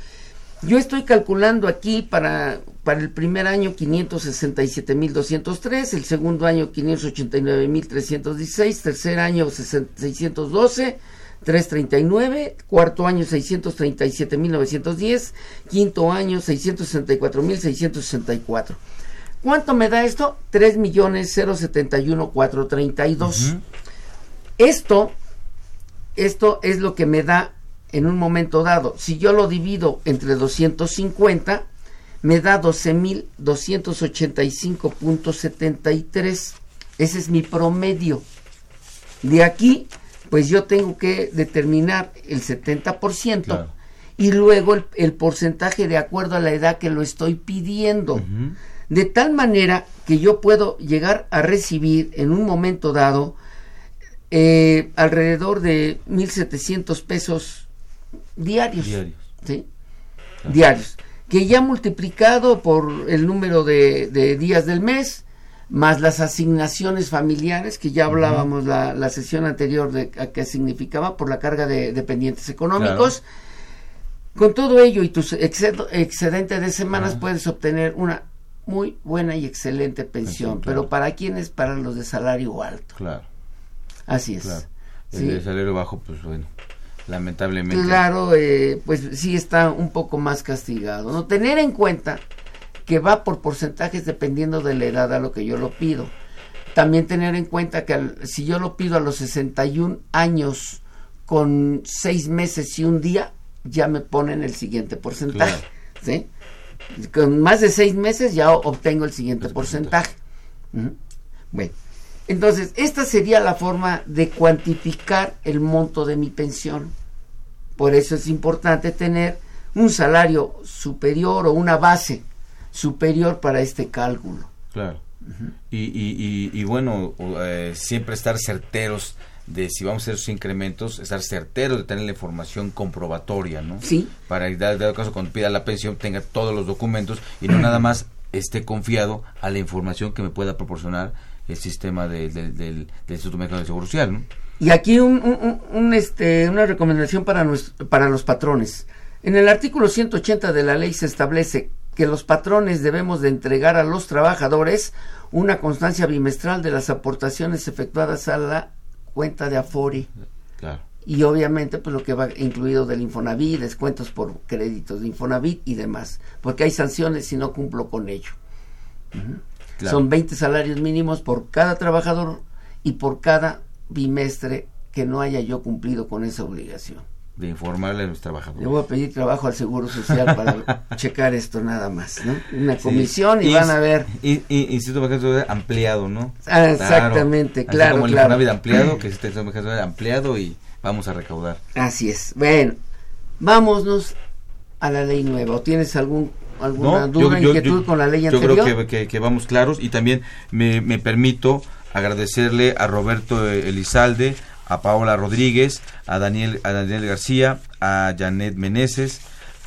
Yo estoy calculando aquí para, para el primer año 567.203, el segundo año 589.316, tercer año 612, 339, cuarto año 637.910, quinto año 664.664. ¿Cuánto me da esto? 3.071.432. Esto esto es lo que me da en un momento dado. Si yo lo divido entre 250, me da 12.285.73. Ese es mi promedio. De aquí, pues yo tengo que determinar el 70% y luego el, porcentaje de acuerdo a la edad que lo estoy pidiendo. De tal manera que yo puedo llegar a recibir en un momento dado eh, alrededor de 1.700 pesos diarios. Diarios. ¿sí? Diarios. Que ya multiplicado por el número de días del mes, más las asignaciones familiares, que ya hablábamos la, la, sesión anterior de qué significaba por la carga de dependientes económicos. Con todo ello y tus excedente de semanas puedes obtener una muy buena y excelente pensión, pero ¿para quiénes? Para los de salario alto. Claro. Así es. El de salario bajo, pues bueno, lamentablemente. Claro, eh, pues sí está un poco más castigado. No tener en cuenta que va por porcentajes dependiendo de la edad a lo que yo lo pido. También tener en cuenta que si yo lo pido a los 61 años con 6 meses y un día, ya me ponen el siguiente porcentaje. ¿sí? Con más de 6 meses ya obtengo el siguiente porcentaje. Bueno, entonces, esta sería la forma de cuantificar el monto de mi pensión. Por eso es importante tener un salario superior o una base superior para este cálculo. Claro. y, y, y, bueno, eh, siempre estar certeros de si vamos a hacer esos incrementos, estar certeros de tener la información comprobatoria, ¿no? Sí. Para que, dado caso, cuando pida la pensión, tenga todos los documentos y no nada más esté confiado a la información que me pueda proporcionar el sistema del, del Instituto Mexicano de Seguro Social, ¿no? Y aquí un, un, este, una recomendación para, para los patrones. En el artículo 180 de la ley se establece que los patrones debemos de entregar a los trabajadores una constancia bimestral de las aportaciones efectuadas a la cuenta de Afore. Y obviamente pues lo que va incluido del Infonavit, descuentos por créditos de Infonavit y demás, porque hay sanciones si no cumplo con ello. Son 20 salarios mínimos por cada trabajador y por cada bimestre que no haya yo cumplido con esa obligación de informarle a los trabajadores. Le voy a pedir trabajo al Seguro Social para checar esto nada más, ¿no? Una comisión y, van a ver. Y, y, Instituto Mexicano ampliado, ¿no? Ah, exactamente, claro. como el claro. ampliado, que es el Instituto ampliado y vamos a recaudar. Así es. Bueno, vámonos a la ley nueva. ¿O tienes algún alguna duda, inquietud con la ley anterior? Yo creo que, que, vamos claros y también me, me permito agradecerle a Roberto Elizalde, a Paola Rodríguez, a Daniel, a Daniel García, a Janet Meneses,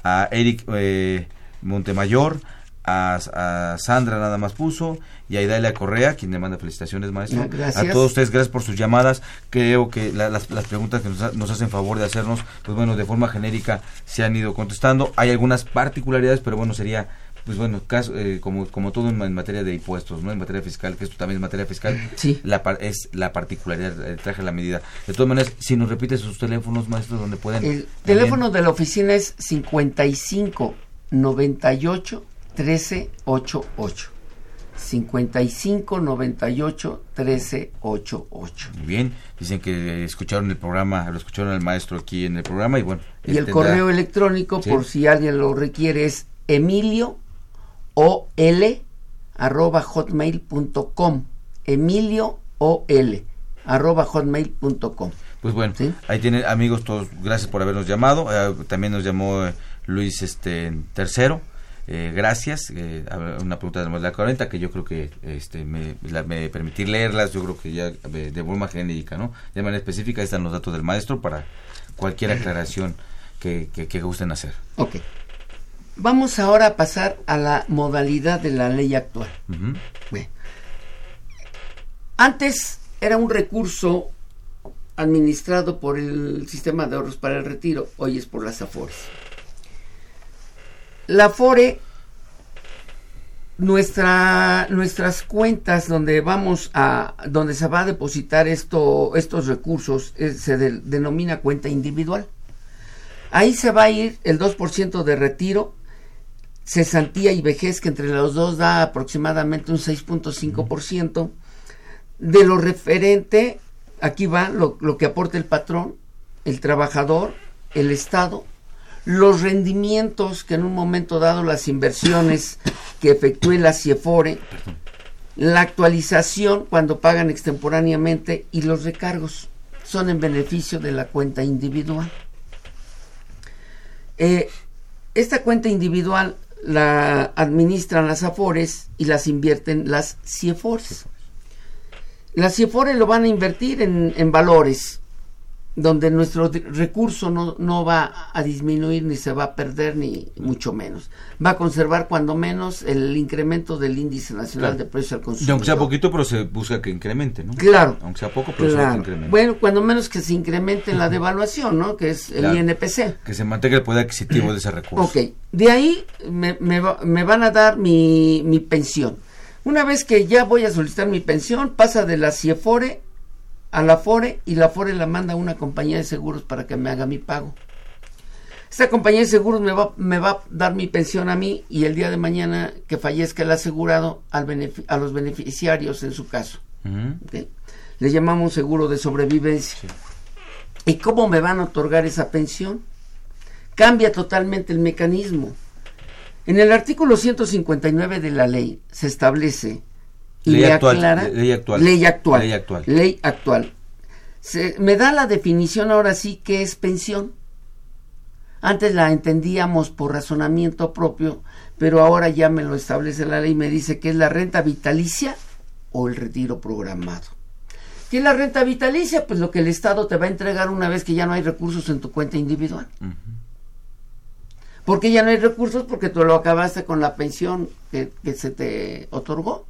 a Eric eh, Montemayor, a, Sandra nada más puso y a Idalia Correa, quien le manda felicitaciones, maestro. A todos ustedes, gracias por sus llamadas. Creo que las, las, preguntas que nos, nos, hacen favor de hacernos, pues bueno, de forma genérica se han ido contestando. Hay algunas particularidades, pero bueno, sería pues bueno, caso, eh, como, como todo en, materia de impuestos, ¿no? En materia fiscal, que esto también es materia fiscal, sí. la, es la particularidad, el traje la medida. De todas maneras, si nos repite sus teléfonos, maestros, donde pueden... El teléfono de la oficina es 55 98 13 88. 55 98 13 88. Muy bien, dicen que escucharon el programa, lo escucharon al maestro aquí en el programa y bueno. Y el correo electrónico, por si alguien lo requiere, es emilio ol arroba hotmail.com emilio ol arroba hotmail.com pues bueno ahí tienen amigos todos gracias por habernos llamado eh, también nos llamó eh, Luis este tercero eh, gracias una pregunta de la 40 que yo creo que este me, me permitir leerlas yo creo que ya de forma genérica no de manera específica están los datos del maestro para cualquier aclaración que, que, gusten hacer. Ok. Vamos ahora a pasar a la modalidad de la ley actual. Antes era un recurso administrado por el sistema de ahorros para el retiro, hoy es por las AFORES. La AFORE, nuestra, nuestras cuentas donde vamos a, donde se va a depositar esto, estos recursos, eh, se denomina cuenta individual. Ahí se va a ir el 2% de retiro cesantía y vejez, que entre los dos da aproximadamente un 6.5%. De lo referente, aquí va lo, que aporta el patrón, el trabajador, el Estado, los rendimientos que en un momento dado las inversiones que efectúe la CIEFORE, la actualización cuando pagan extemporáneamente y los recargos son en beneficio de la cuenta individual. Eh, esta cuenta individual la administran las AFORES y las invierten las CIEFORES. Las CIEFORES lo van a invertir en, en valores, donde nuestro recurso no, no, va a disminuir ni se va a perder ni mucho menos. Va a conservar cuando menos el incremento del índice nacional Claro. de precios al Y consumidor. aunque sea poquito, pero se busca que incremente, ¿no? Claro. Aunque sea poco, pero se busca Claro. que incremente. Bueno, cuando menos que se incremente la devaluación, ¿no? Que es el Claro. INPC. Que se mantenga el poder adquisitivo de ese recurso. Ok, de ahí me, me va- me van a dar mi, mi pensión. Una vez que ya voy a solicitar mi pensión, pasa de la CIEFORE a la FORE y la FORE la manda a una compañía de seguros para que me haga mi pago. Esta compañía de seguros me va, me va a dar mi pensión a mí y el día de mañana que fallezca el asegurado al a los beneficiarios en su caso. Le llamamos seguro de sobrevivencia. ¿Y cómo me van a otorgar esa pensión? Cambia totalmente el mecanismo. En el artículo 159 de la ley se establece Ley actual, aclara ley actual. ley actual Ley actual. ley actual. Se- me da la definición ahora sí que es pensión antes la entendíamos por razonamiento propio pero ahora ya me lo establece la ley y me dice que es la renta vitalicia o el retiro programado ¿Qué es la renta vitalicia? Pues lo que el Estado te va a entregar una vez que ya no hay recursos en tu cuenta individual. ¿Por qué ya no hay recursos? Porque tú lo acabaste con la pensión que, que se te otorgó.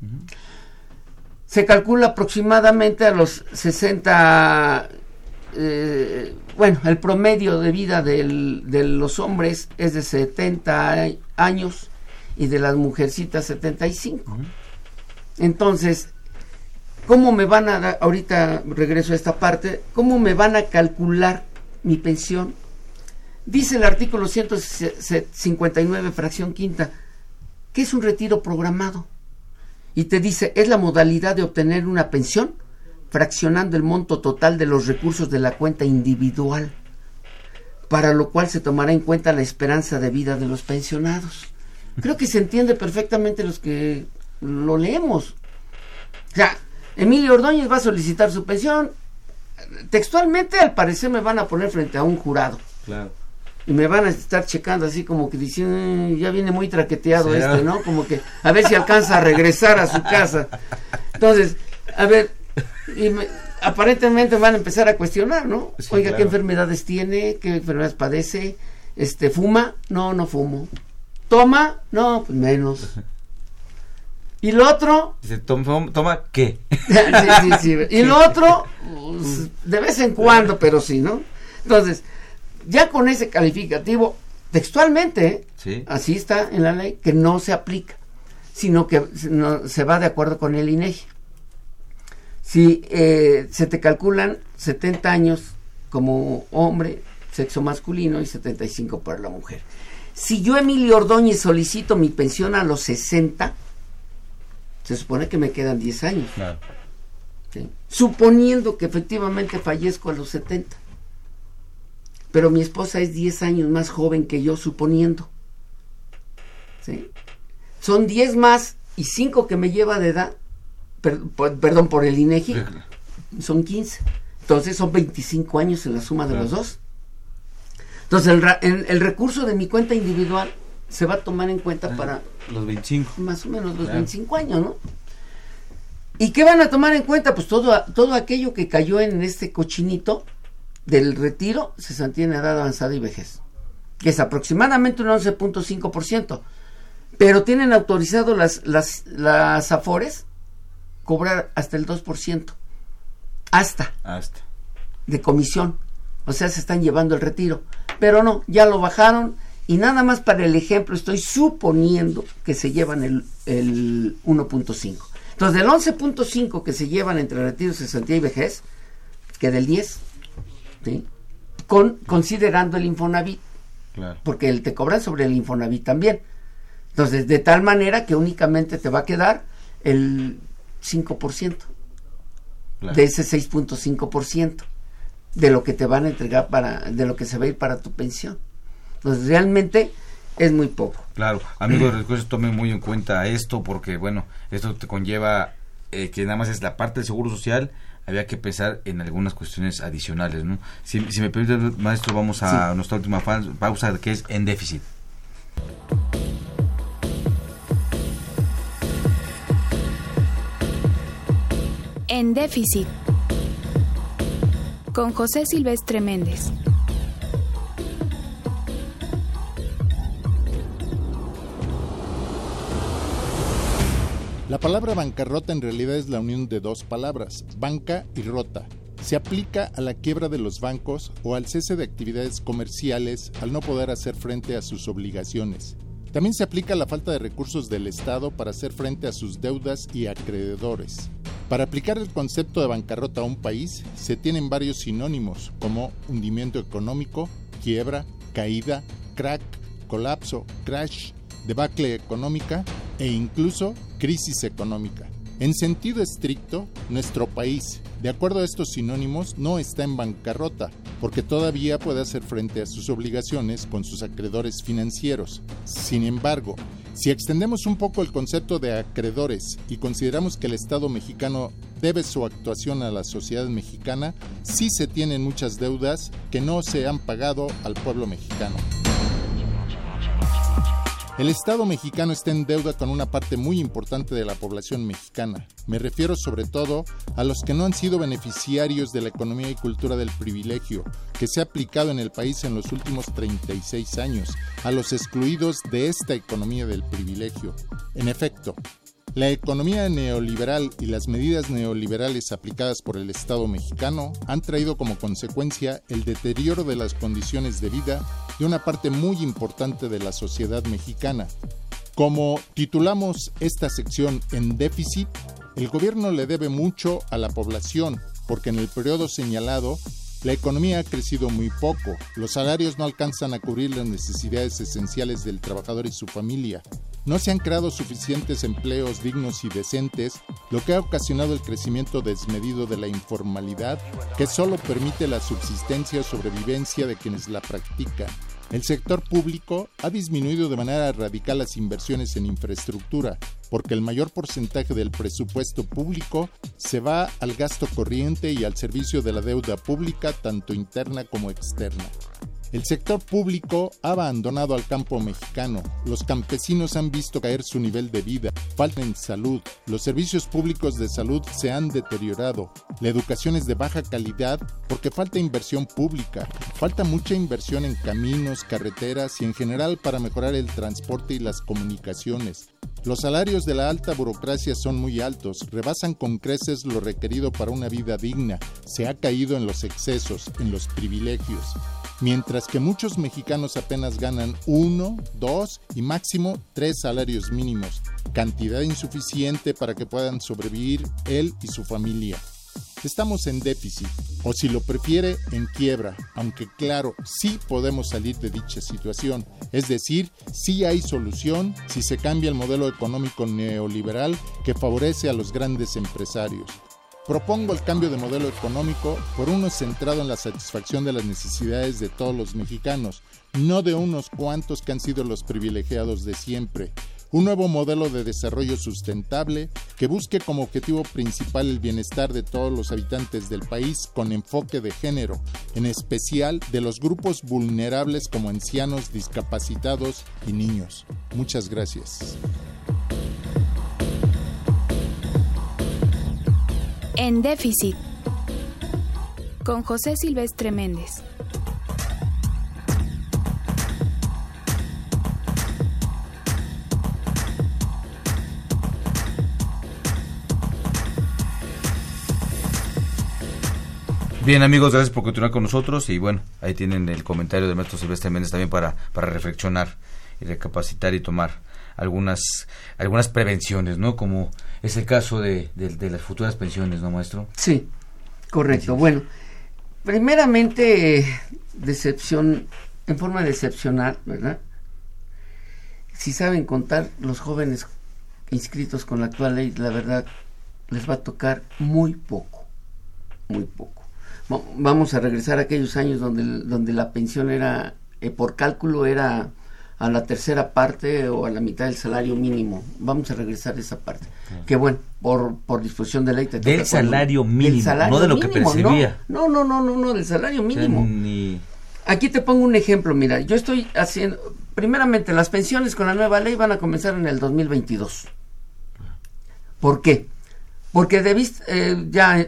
Se calcula aproximadamente a los 60, eh, bueno, el promedio de vida del- de los hombres es de 70 años y de las mujercitas 75. Entonces, ¿cómo me van a dar, ahorita regreso a esta parte, cómo me van a calcular mi pensión? Dice el artículo 159, fracción quinta, que es un retiro programado. Y te dice, es la modalidad de obtener una pensión fraccionando el monto total de los recursos de la cuenta individual, para lo cual se tomará en cuenta la esperanza de vida de los pensionados. Creo que se entiende perfectamente los que lo leemos. O sea, Emilio Ordóñez va a solicitar su pensión. Textualmente, al parecer, me van a poner frente a un jurado. Claro. Y me van a estar checando así como que diciendo, "Eh, ya viene muy traqueteado este, ¿no? Como que a ver si alcanza a regresar a su casa. Entonces, a ver, y me- aparentemente van a empezar a cuestionar, ¿no? Sí, Oiga, ¿qué enfermedades tiene? ¿Qué enfermedades padece? Este, ¿Fuma? No, no fumo. ¿Toma? No, pues menos. ¿Y lo otro? Dice, toma, toma ¿qué? sí, sí, sí. Y lo otro, pues, de vez en cuando, pero sí, ¿no? Entonces, ya con ese calificativo, textualmente. Sí. así está en la ley, que no se aplica, sino que se- no- se va de acuerdo con el INEGI. Si eh, se te calculan 70 años como hombre, sexo masculino, y 75 para la mujer. Si yo, Emilio Ordóñez, solicito mi pensión a los 60, se supone que me quedan 10 años. Claro. ¿sí? Suponiendo que efectivamente fallezco a los 70. Pero mi esposa es 10 años más joven que yo, suponiendo. ¿sí? Son 10 más y 5 que me lleva de edad, per- perdón, por el INEGI, son 15. Entonces son 25 años en la suma de Claro. los dos. Entonces el, ra- el- el recurso de mi cuenta individual se va a tomar en cuenta para Los 25. más o menos los Claro. 25 años, ¿no? ¿Y qué van a tomar en cuenta? Pues todo, todo aquello que cayó en este cochinito del retiro, cesantía en edad avanzada y vejez, que es aproximadamente un 11.5%, pero tienen autorizado las, las, las AFORES cobrar hasta el 2%, hasta Hasta. de comisión. O sea, se están llevando el retiro. Pero no, ya lo bajaron y nada más para el ejemplo estoy suponiendo que se llevan el, el 1.5. Entonces, del 11.5 que se llevan entre retiro, cesantía y vejez, que del 10, ¿sí? Con, considerando el Infonavit, Claro. porque el, te cobran sobre el Infonavit también. Entonces, de tal manera que únicamente te va a quedar el 5% Claro. de ese 6.5%. de lo que te van a entregar para, de lo que se va a ir para tu pensión. Entonces, realmente es muy poco. Claro, amigos, recursos tomen muy en cuenta esto porque, bueno, esto te conlleva eh, que nada más es la parte del seguro social, había que pensar en algunas cuestiones adicionales, ¿no? Si, me permite, maestro, vamos a nuestra última pausa, que es en déficit. En déficit. Con José Silvestre Méndez. La palabra bancarrota en realidad es la unión de dos palabras, banca y rota. Se aplica a la quiebra de los bancos o al cese de actividades comerciales al no poder hacer frente a sus obligaciones. También se aplica a la falta de recursos del Estado para hacer frente a sus deudas y acreedores. Para aplicar el concepto de bancarrota a un país se tienen varios sinónimos como hundimiento económico, quiebra, caída, crack, colapso, crash, debacle económica e incluso crisis económica. En sentido estricto, nuestro país, de acuerdo a estos sinónimos, no está en bancarrota, porque todavía puede hacer frente a sus obligaciones con sus acreedores financieros. Sin embargo, si extendemos un poco el concepto de acreedores y consideramos que el Estado mexicano debe su actuación a la sociedad mexicana, sí se tienen muchas deudas que no se han pagado al pueblo mexicano. El Estado mexicano está en deuda con una parte muy importante de la población mexicana. Me refiero sobre todo a los que no han sido beneficiarios de la economía y cultura del privilegio que se ha aplicado en el país en los últimos 36 años, a los excluidos de esta economía del privilegio. En efecto, la economía neoliberal y las medidas neoliberales aplicadas por el Estado mexicano han traído como consecuencia el deterioro de las condiciones de vida de una parte muy importante de la sociedad mexicana. Como titulamos esta sección en déficit, el gobierno le debe mucho a la población, porque en el periodo señalado la economía ha crecido muy poco, los salarios no alcanzan a cubrir las necesidades esenciales del trabajador y su familia, no se han creado suficientes empleos dignos y decentes, lo que ha ocasionado el crecimiento desmedido de la informalidad que solo permite la subsistencia o sobrevivencia de quienes la practican. El sector público ha disminuido de manera radical las inversiones en infraestructura, porque el mayor porcentaje del presupuesto público se va al gasto corriente y al servicio de la deuda pública, tanto interna como externa. El sector público ha abandonado al campo mexicano. Los campesinos han visto caer su nivel de vida. Falta en salud. Los servicios públicos de salud se han deteriorado. La educación es de baja calidad porque falta inversión pública. Falta mucha inversión en caminos, carreteras y en general para mejorar el transporte y las comunicaciones. Los salarios de la alta burocracia son muy altos, rebasan con creces lo requerido para una vida digna, se ha caído en los excesos, en los privilegios. Mientras que muchos mexicanos apenas ganan uno, dos y máximo tres salarios mínimos, cantidad insuficiente para que puedan sobrevivir él y su familia. Estamos en déficit, o si lo prefiere, en quiebra, aunque claro, sí podemos salir de dicha situación, es decir, sí hay solución si se cambia el modelo económico neoliberal que favorece a los grandes empresarios. Propongo el cambio de modelo económico por uno centrado en la satisfacción de las necesidades de todos los mexicanos, no de unos cuantos que han sido los privilegiados de siempre. Un nuevo modelo de desarrollo sustentable que busque como objetivo principal el bienestar de todos los habitantes del país con enfoque de género, en especial de los grupos vulnerables como ancianos, discapacitados y niños. Muchas gracias. En déficit. Con José Silvestre Méndez. Bien amigos, gracias por continuar con nosotros y bueno, ahí tienen el comentario de maestro Silvestre Méndez también para, para reflexionar y recapacitar y tomar algunas, algunas prevenciones, ¿no? Como es el caso de, las futuras pensiones, ¿no, maestro? Sí, correcto. Bueno, primeramente, decepción, en forma de decepcionar, ¿verdad? Si saben contar los jóvenes inscritos con la actual ley, la verdad, les va a tocar muy poco, muy poco. Vamos a regresar a aquellos años donde, donde la pensión era, eh, por cálculo, era a la tercera parte o a la mitad del salario mínimo. Vamos a regresar a esa parte. Que bueno, por, por disposición de ley te Del salario mínimo, no de lo que percibía. No, no, no, no, no, del salario mínimo. Aquí te pongo un ejemplo, mira, yo estoy haciendo, primeramente, las pensiones con la nueva ley van a comenzar en el 2022. ¿Por qué? Porque debiste, eh, ya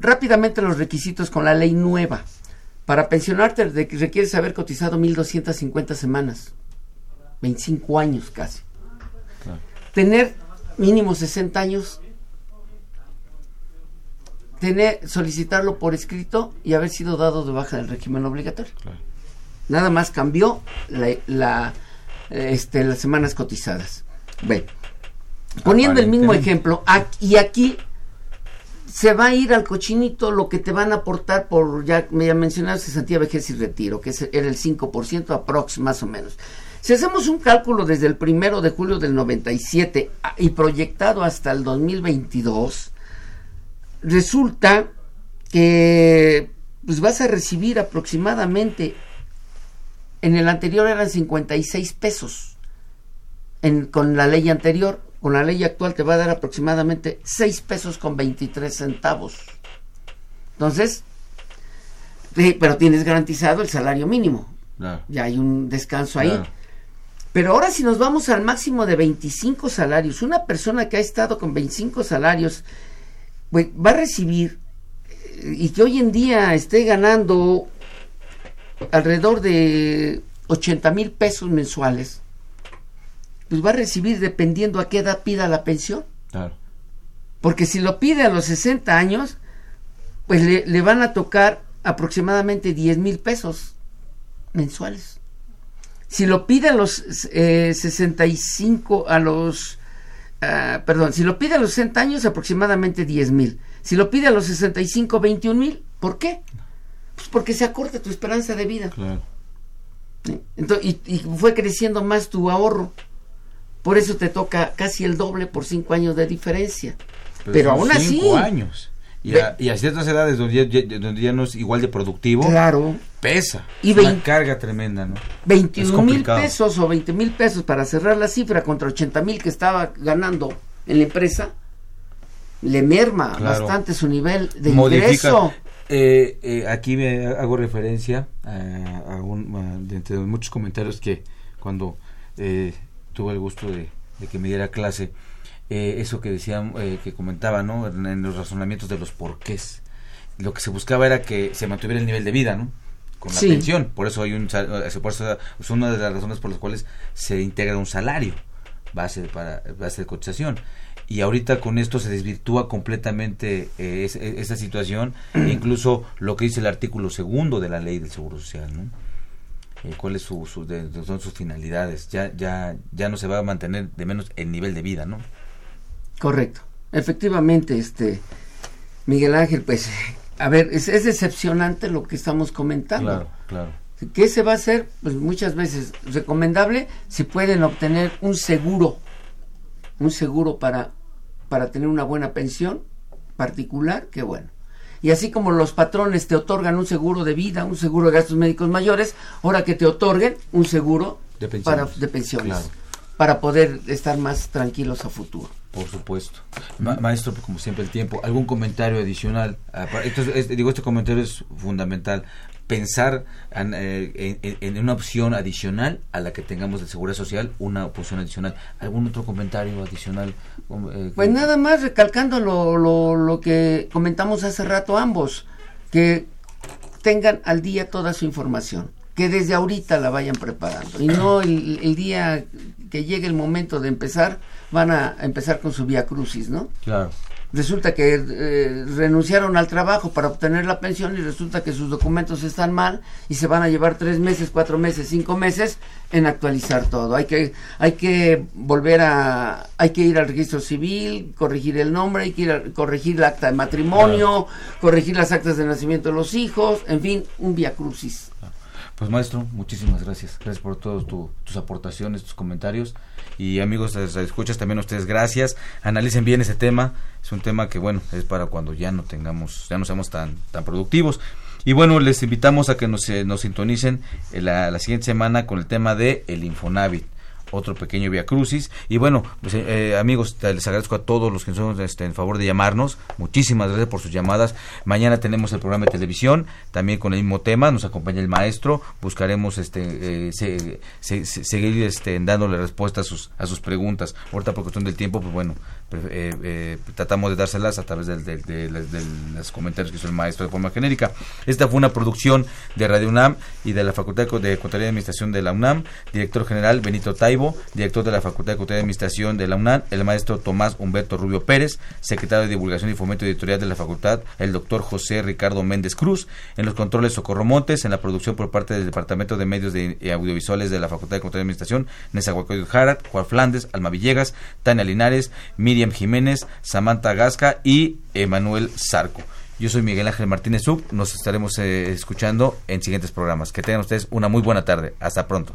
rápidamente los requisitos con la ley nueva. Para pensionarte requieres haber cotizado 1.250 semanas. 25 años casi. Tener mínimo 60 años, tener, solicitarlo por escrito y haber sido dado de baja del régimen obligatorio. Nada más cambió la, este, las semanas cotizadas. Bueno, poniendo el mismo ejemplo, y aquí se va a ir al cochinito lo que te van a aportar por, ya me ya mencionaste, cesantía, vejez y retiro, que era el 5% aprox, más o menos. Si hacemos un cálculo desde el primero de julio del 97 y proyectado hasta el 2022, resulta que pues vas a recibir aproximadamente, en el anterior eran 56 pesos, en, con la ley anterior, con la ley actual te va a dar aproximadamente 6 pesos con 23 centavos. Entonces, pero tienes garantizado el salario mínimo. Ya hay un descanso ahí. Pero ahora si nos vamos al máximo de 25 salarios, una persona que ha estado con 25 salarios pues, va a recibir eh, y que hoy en día esté ganando alrededor de 80 mil pesos mensuales, pues va a recibir dependiendo a qué edad pida la pensión. Claro. Porque si lo pide a los 60 años, pues le, le van a tocar aproximadamente 10 mil pesos mensuales. Si lo pide a los eh, 65, a los, uh, perdón, si lo pide a los 60 años, aproximadamente 10 mil. Si lo pide a los 65, 21 mil. ¿Por qué? Pues porque se acorta tu esperanza de vida. Claro. Entonces, y, y, fue creciendo más tu ahorro. Por eso te toca casi el doble por cinco años de diferencia. Pero, Pero aún así. Cinco años. Y a, y a, ciertas edades donde ya, donde ya, no es igual de productivo, claro. pesa. Y es una carga tremenda, ¿no? 21 mil pesos o 20 mil pesos para cerrar la cifra contra 80 mil que estaba ganando en la empresa, le merma claro. bastante su nivel de Modifica. ingreso. Eh, eh, aquí me hago referencia a, a, un, a de entre muchos comentarios que cuando eh, tuve el gusto de, de que me diera clase, eh, eso que decían, eh, que comentaba, ¿no? En, en, los razonamientos de los porqués. Lo que se buscaba era que se mantuviera el nivel de vida, ¿no? Con la sí. pensión. Por eso hay un, por eso es una de las razones por las cuales se integra un salario base para base de cotización. Y ahorita con esto se desvirtúa completamente eh, es, es, esa situación, e incluso lo que dice el artículo segundo de la ley del Seguro Social, ¿no? Eh, cuáles su, su, de, son sus finalidades. Ya, ya, ya no se va a mantener de menos el nivel de vida, ¿no? Correcto. Efectivamente, este Miguel Ángel, pues, a ver, es, es decepcionante lo que estamos comentando. Claro, claro. ¿Qué se va a hacer? Pues muchas veces recomendable si pueden obtener un seguro, un seguro para, para tener una buena pensión particular, qué bueno. Y así como los patrones te otorgan un seguro de vida, un seguro de gastos médicos mayores, ahora que te otorguen un seguro de pensiones, para, de pensiones claro. para poder estar más tranquilos a futuro. Por supuesto. Ma maestro, como siempre el tiempo, ¿algún comentario adicional? Entonces, este, digo, este comentario es fundamental. Pensar en, eh, en, en, una opción adicional a la que tengamos de seguridad social, una opción adicional. ¿Algún otro comentario adicional? Eh, pues nada más recalcando lo, lo, lo que comentamos hace rato ambos, que tengan al día toda su información, que desde ahorita la vayan preparando y no el, el día que llegue el momento de empezar, van a empezar con su vía crucis, ¿no? Claro. Resulta que eh, renunciaron al trabajo para obtener la pensión y resulta que sus documentos están mal y se van a llevar tres meses, cuatro meses, cinco meses en actualizar todo. Hay que, hay que volver a, hay que ir al registro civil, corregir el nombre, hay que ir a corregir el acta de matrimonio, claro. corregir las actas de nacimiento de los hijos, en fin, un vía crucis. Pues maestro, muchísimas gracias. Gracias por todas tus aportaciones, tus comentarios. Y amigos, escuchas también a ustedes, gracias. Analicen bien ese tema. Es un tema que, bueno, es para cuando ya no tengamos, ya no seamos tan, tan productivos. Y bueno, les invitamos a que nos, eh, nos sintonicen la, la siguiente semana con el tema de el Infonavit otro pequeño Via Crucis. Y bueno, pues, eh, eh, amigos, les agradezco a todos los que son este, en favor de llamarnos. Muchísimas gracias por sus llamadas. Mañana tenemos el programa de televisión, también con el mismo tema. Nos acompaña el maestro. Buscaremos este, eh, seguir este, dándole respuesta a sus, a sus preguntas. Ahorita por cuestión del tiempo, pues bueno, eh, tratamos de dárselas a través de, los comentarios que hizo el maestro de forma genérica. Esta fue una producción de Radio UNAM y de la Facultad de Contaduría y Administración de la UNAM, director general Benito Taibo, director de la Facultad de Contaduría y Administración de la UNAM, el maestro Tomás Humberto Rubio Pérez, secretario de Divulgación y Fomento Editorial de la Facultad, el doctor José Ricardo Méndez Cruz, en los controles Socorro Montes, en la producción por parte del Departamento de Medios de, Audiovisuales de la Facultad de Contaduría y Administración, Nezahualcóyotl Jarat, Juan Flandes, Alma Villegas, Tania Linares, Miriam Jiménez, Samantha Gasca y Emanuel Zarco. Yo soy Miguel Ángel Martínez Sub. Nos estaremos eh, escuchando en siguientes programas. Que tengan ustedes una muy buena tarde. Hasta pronto.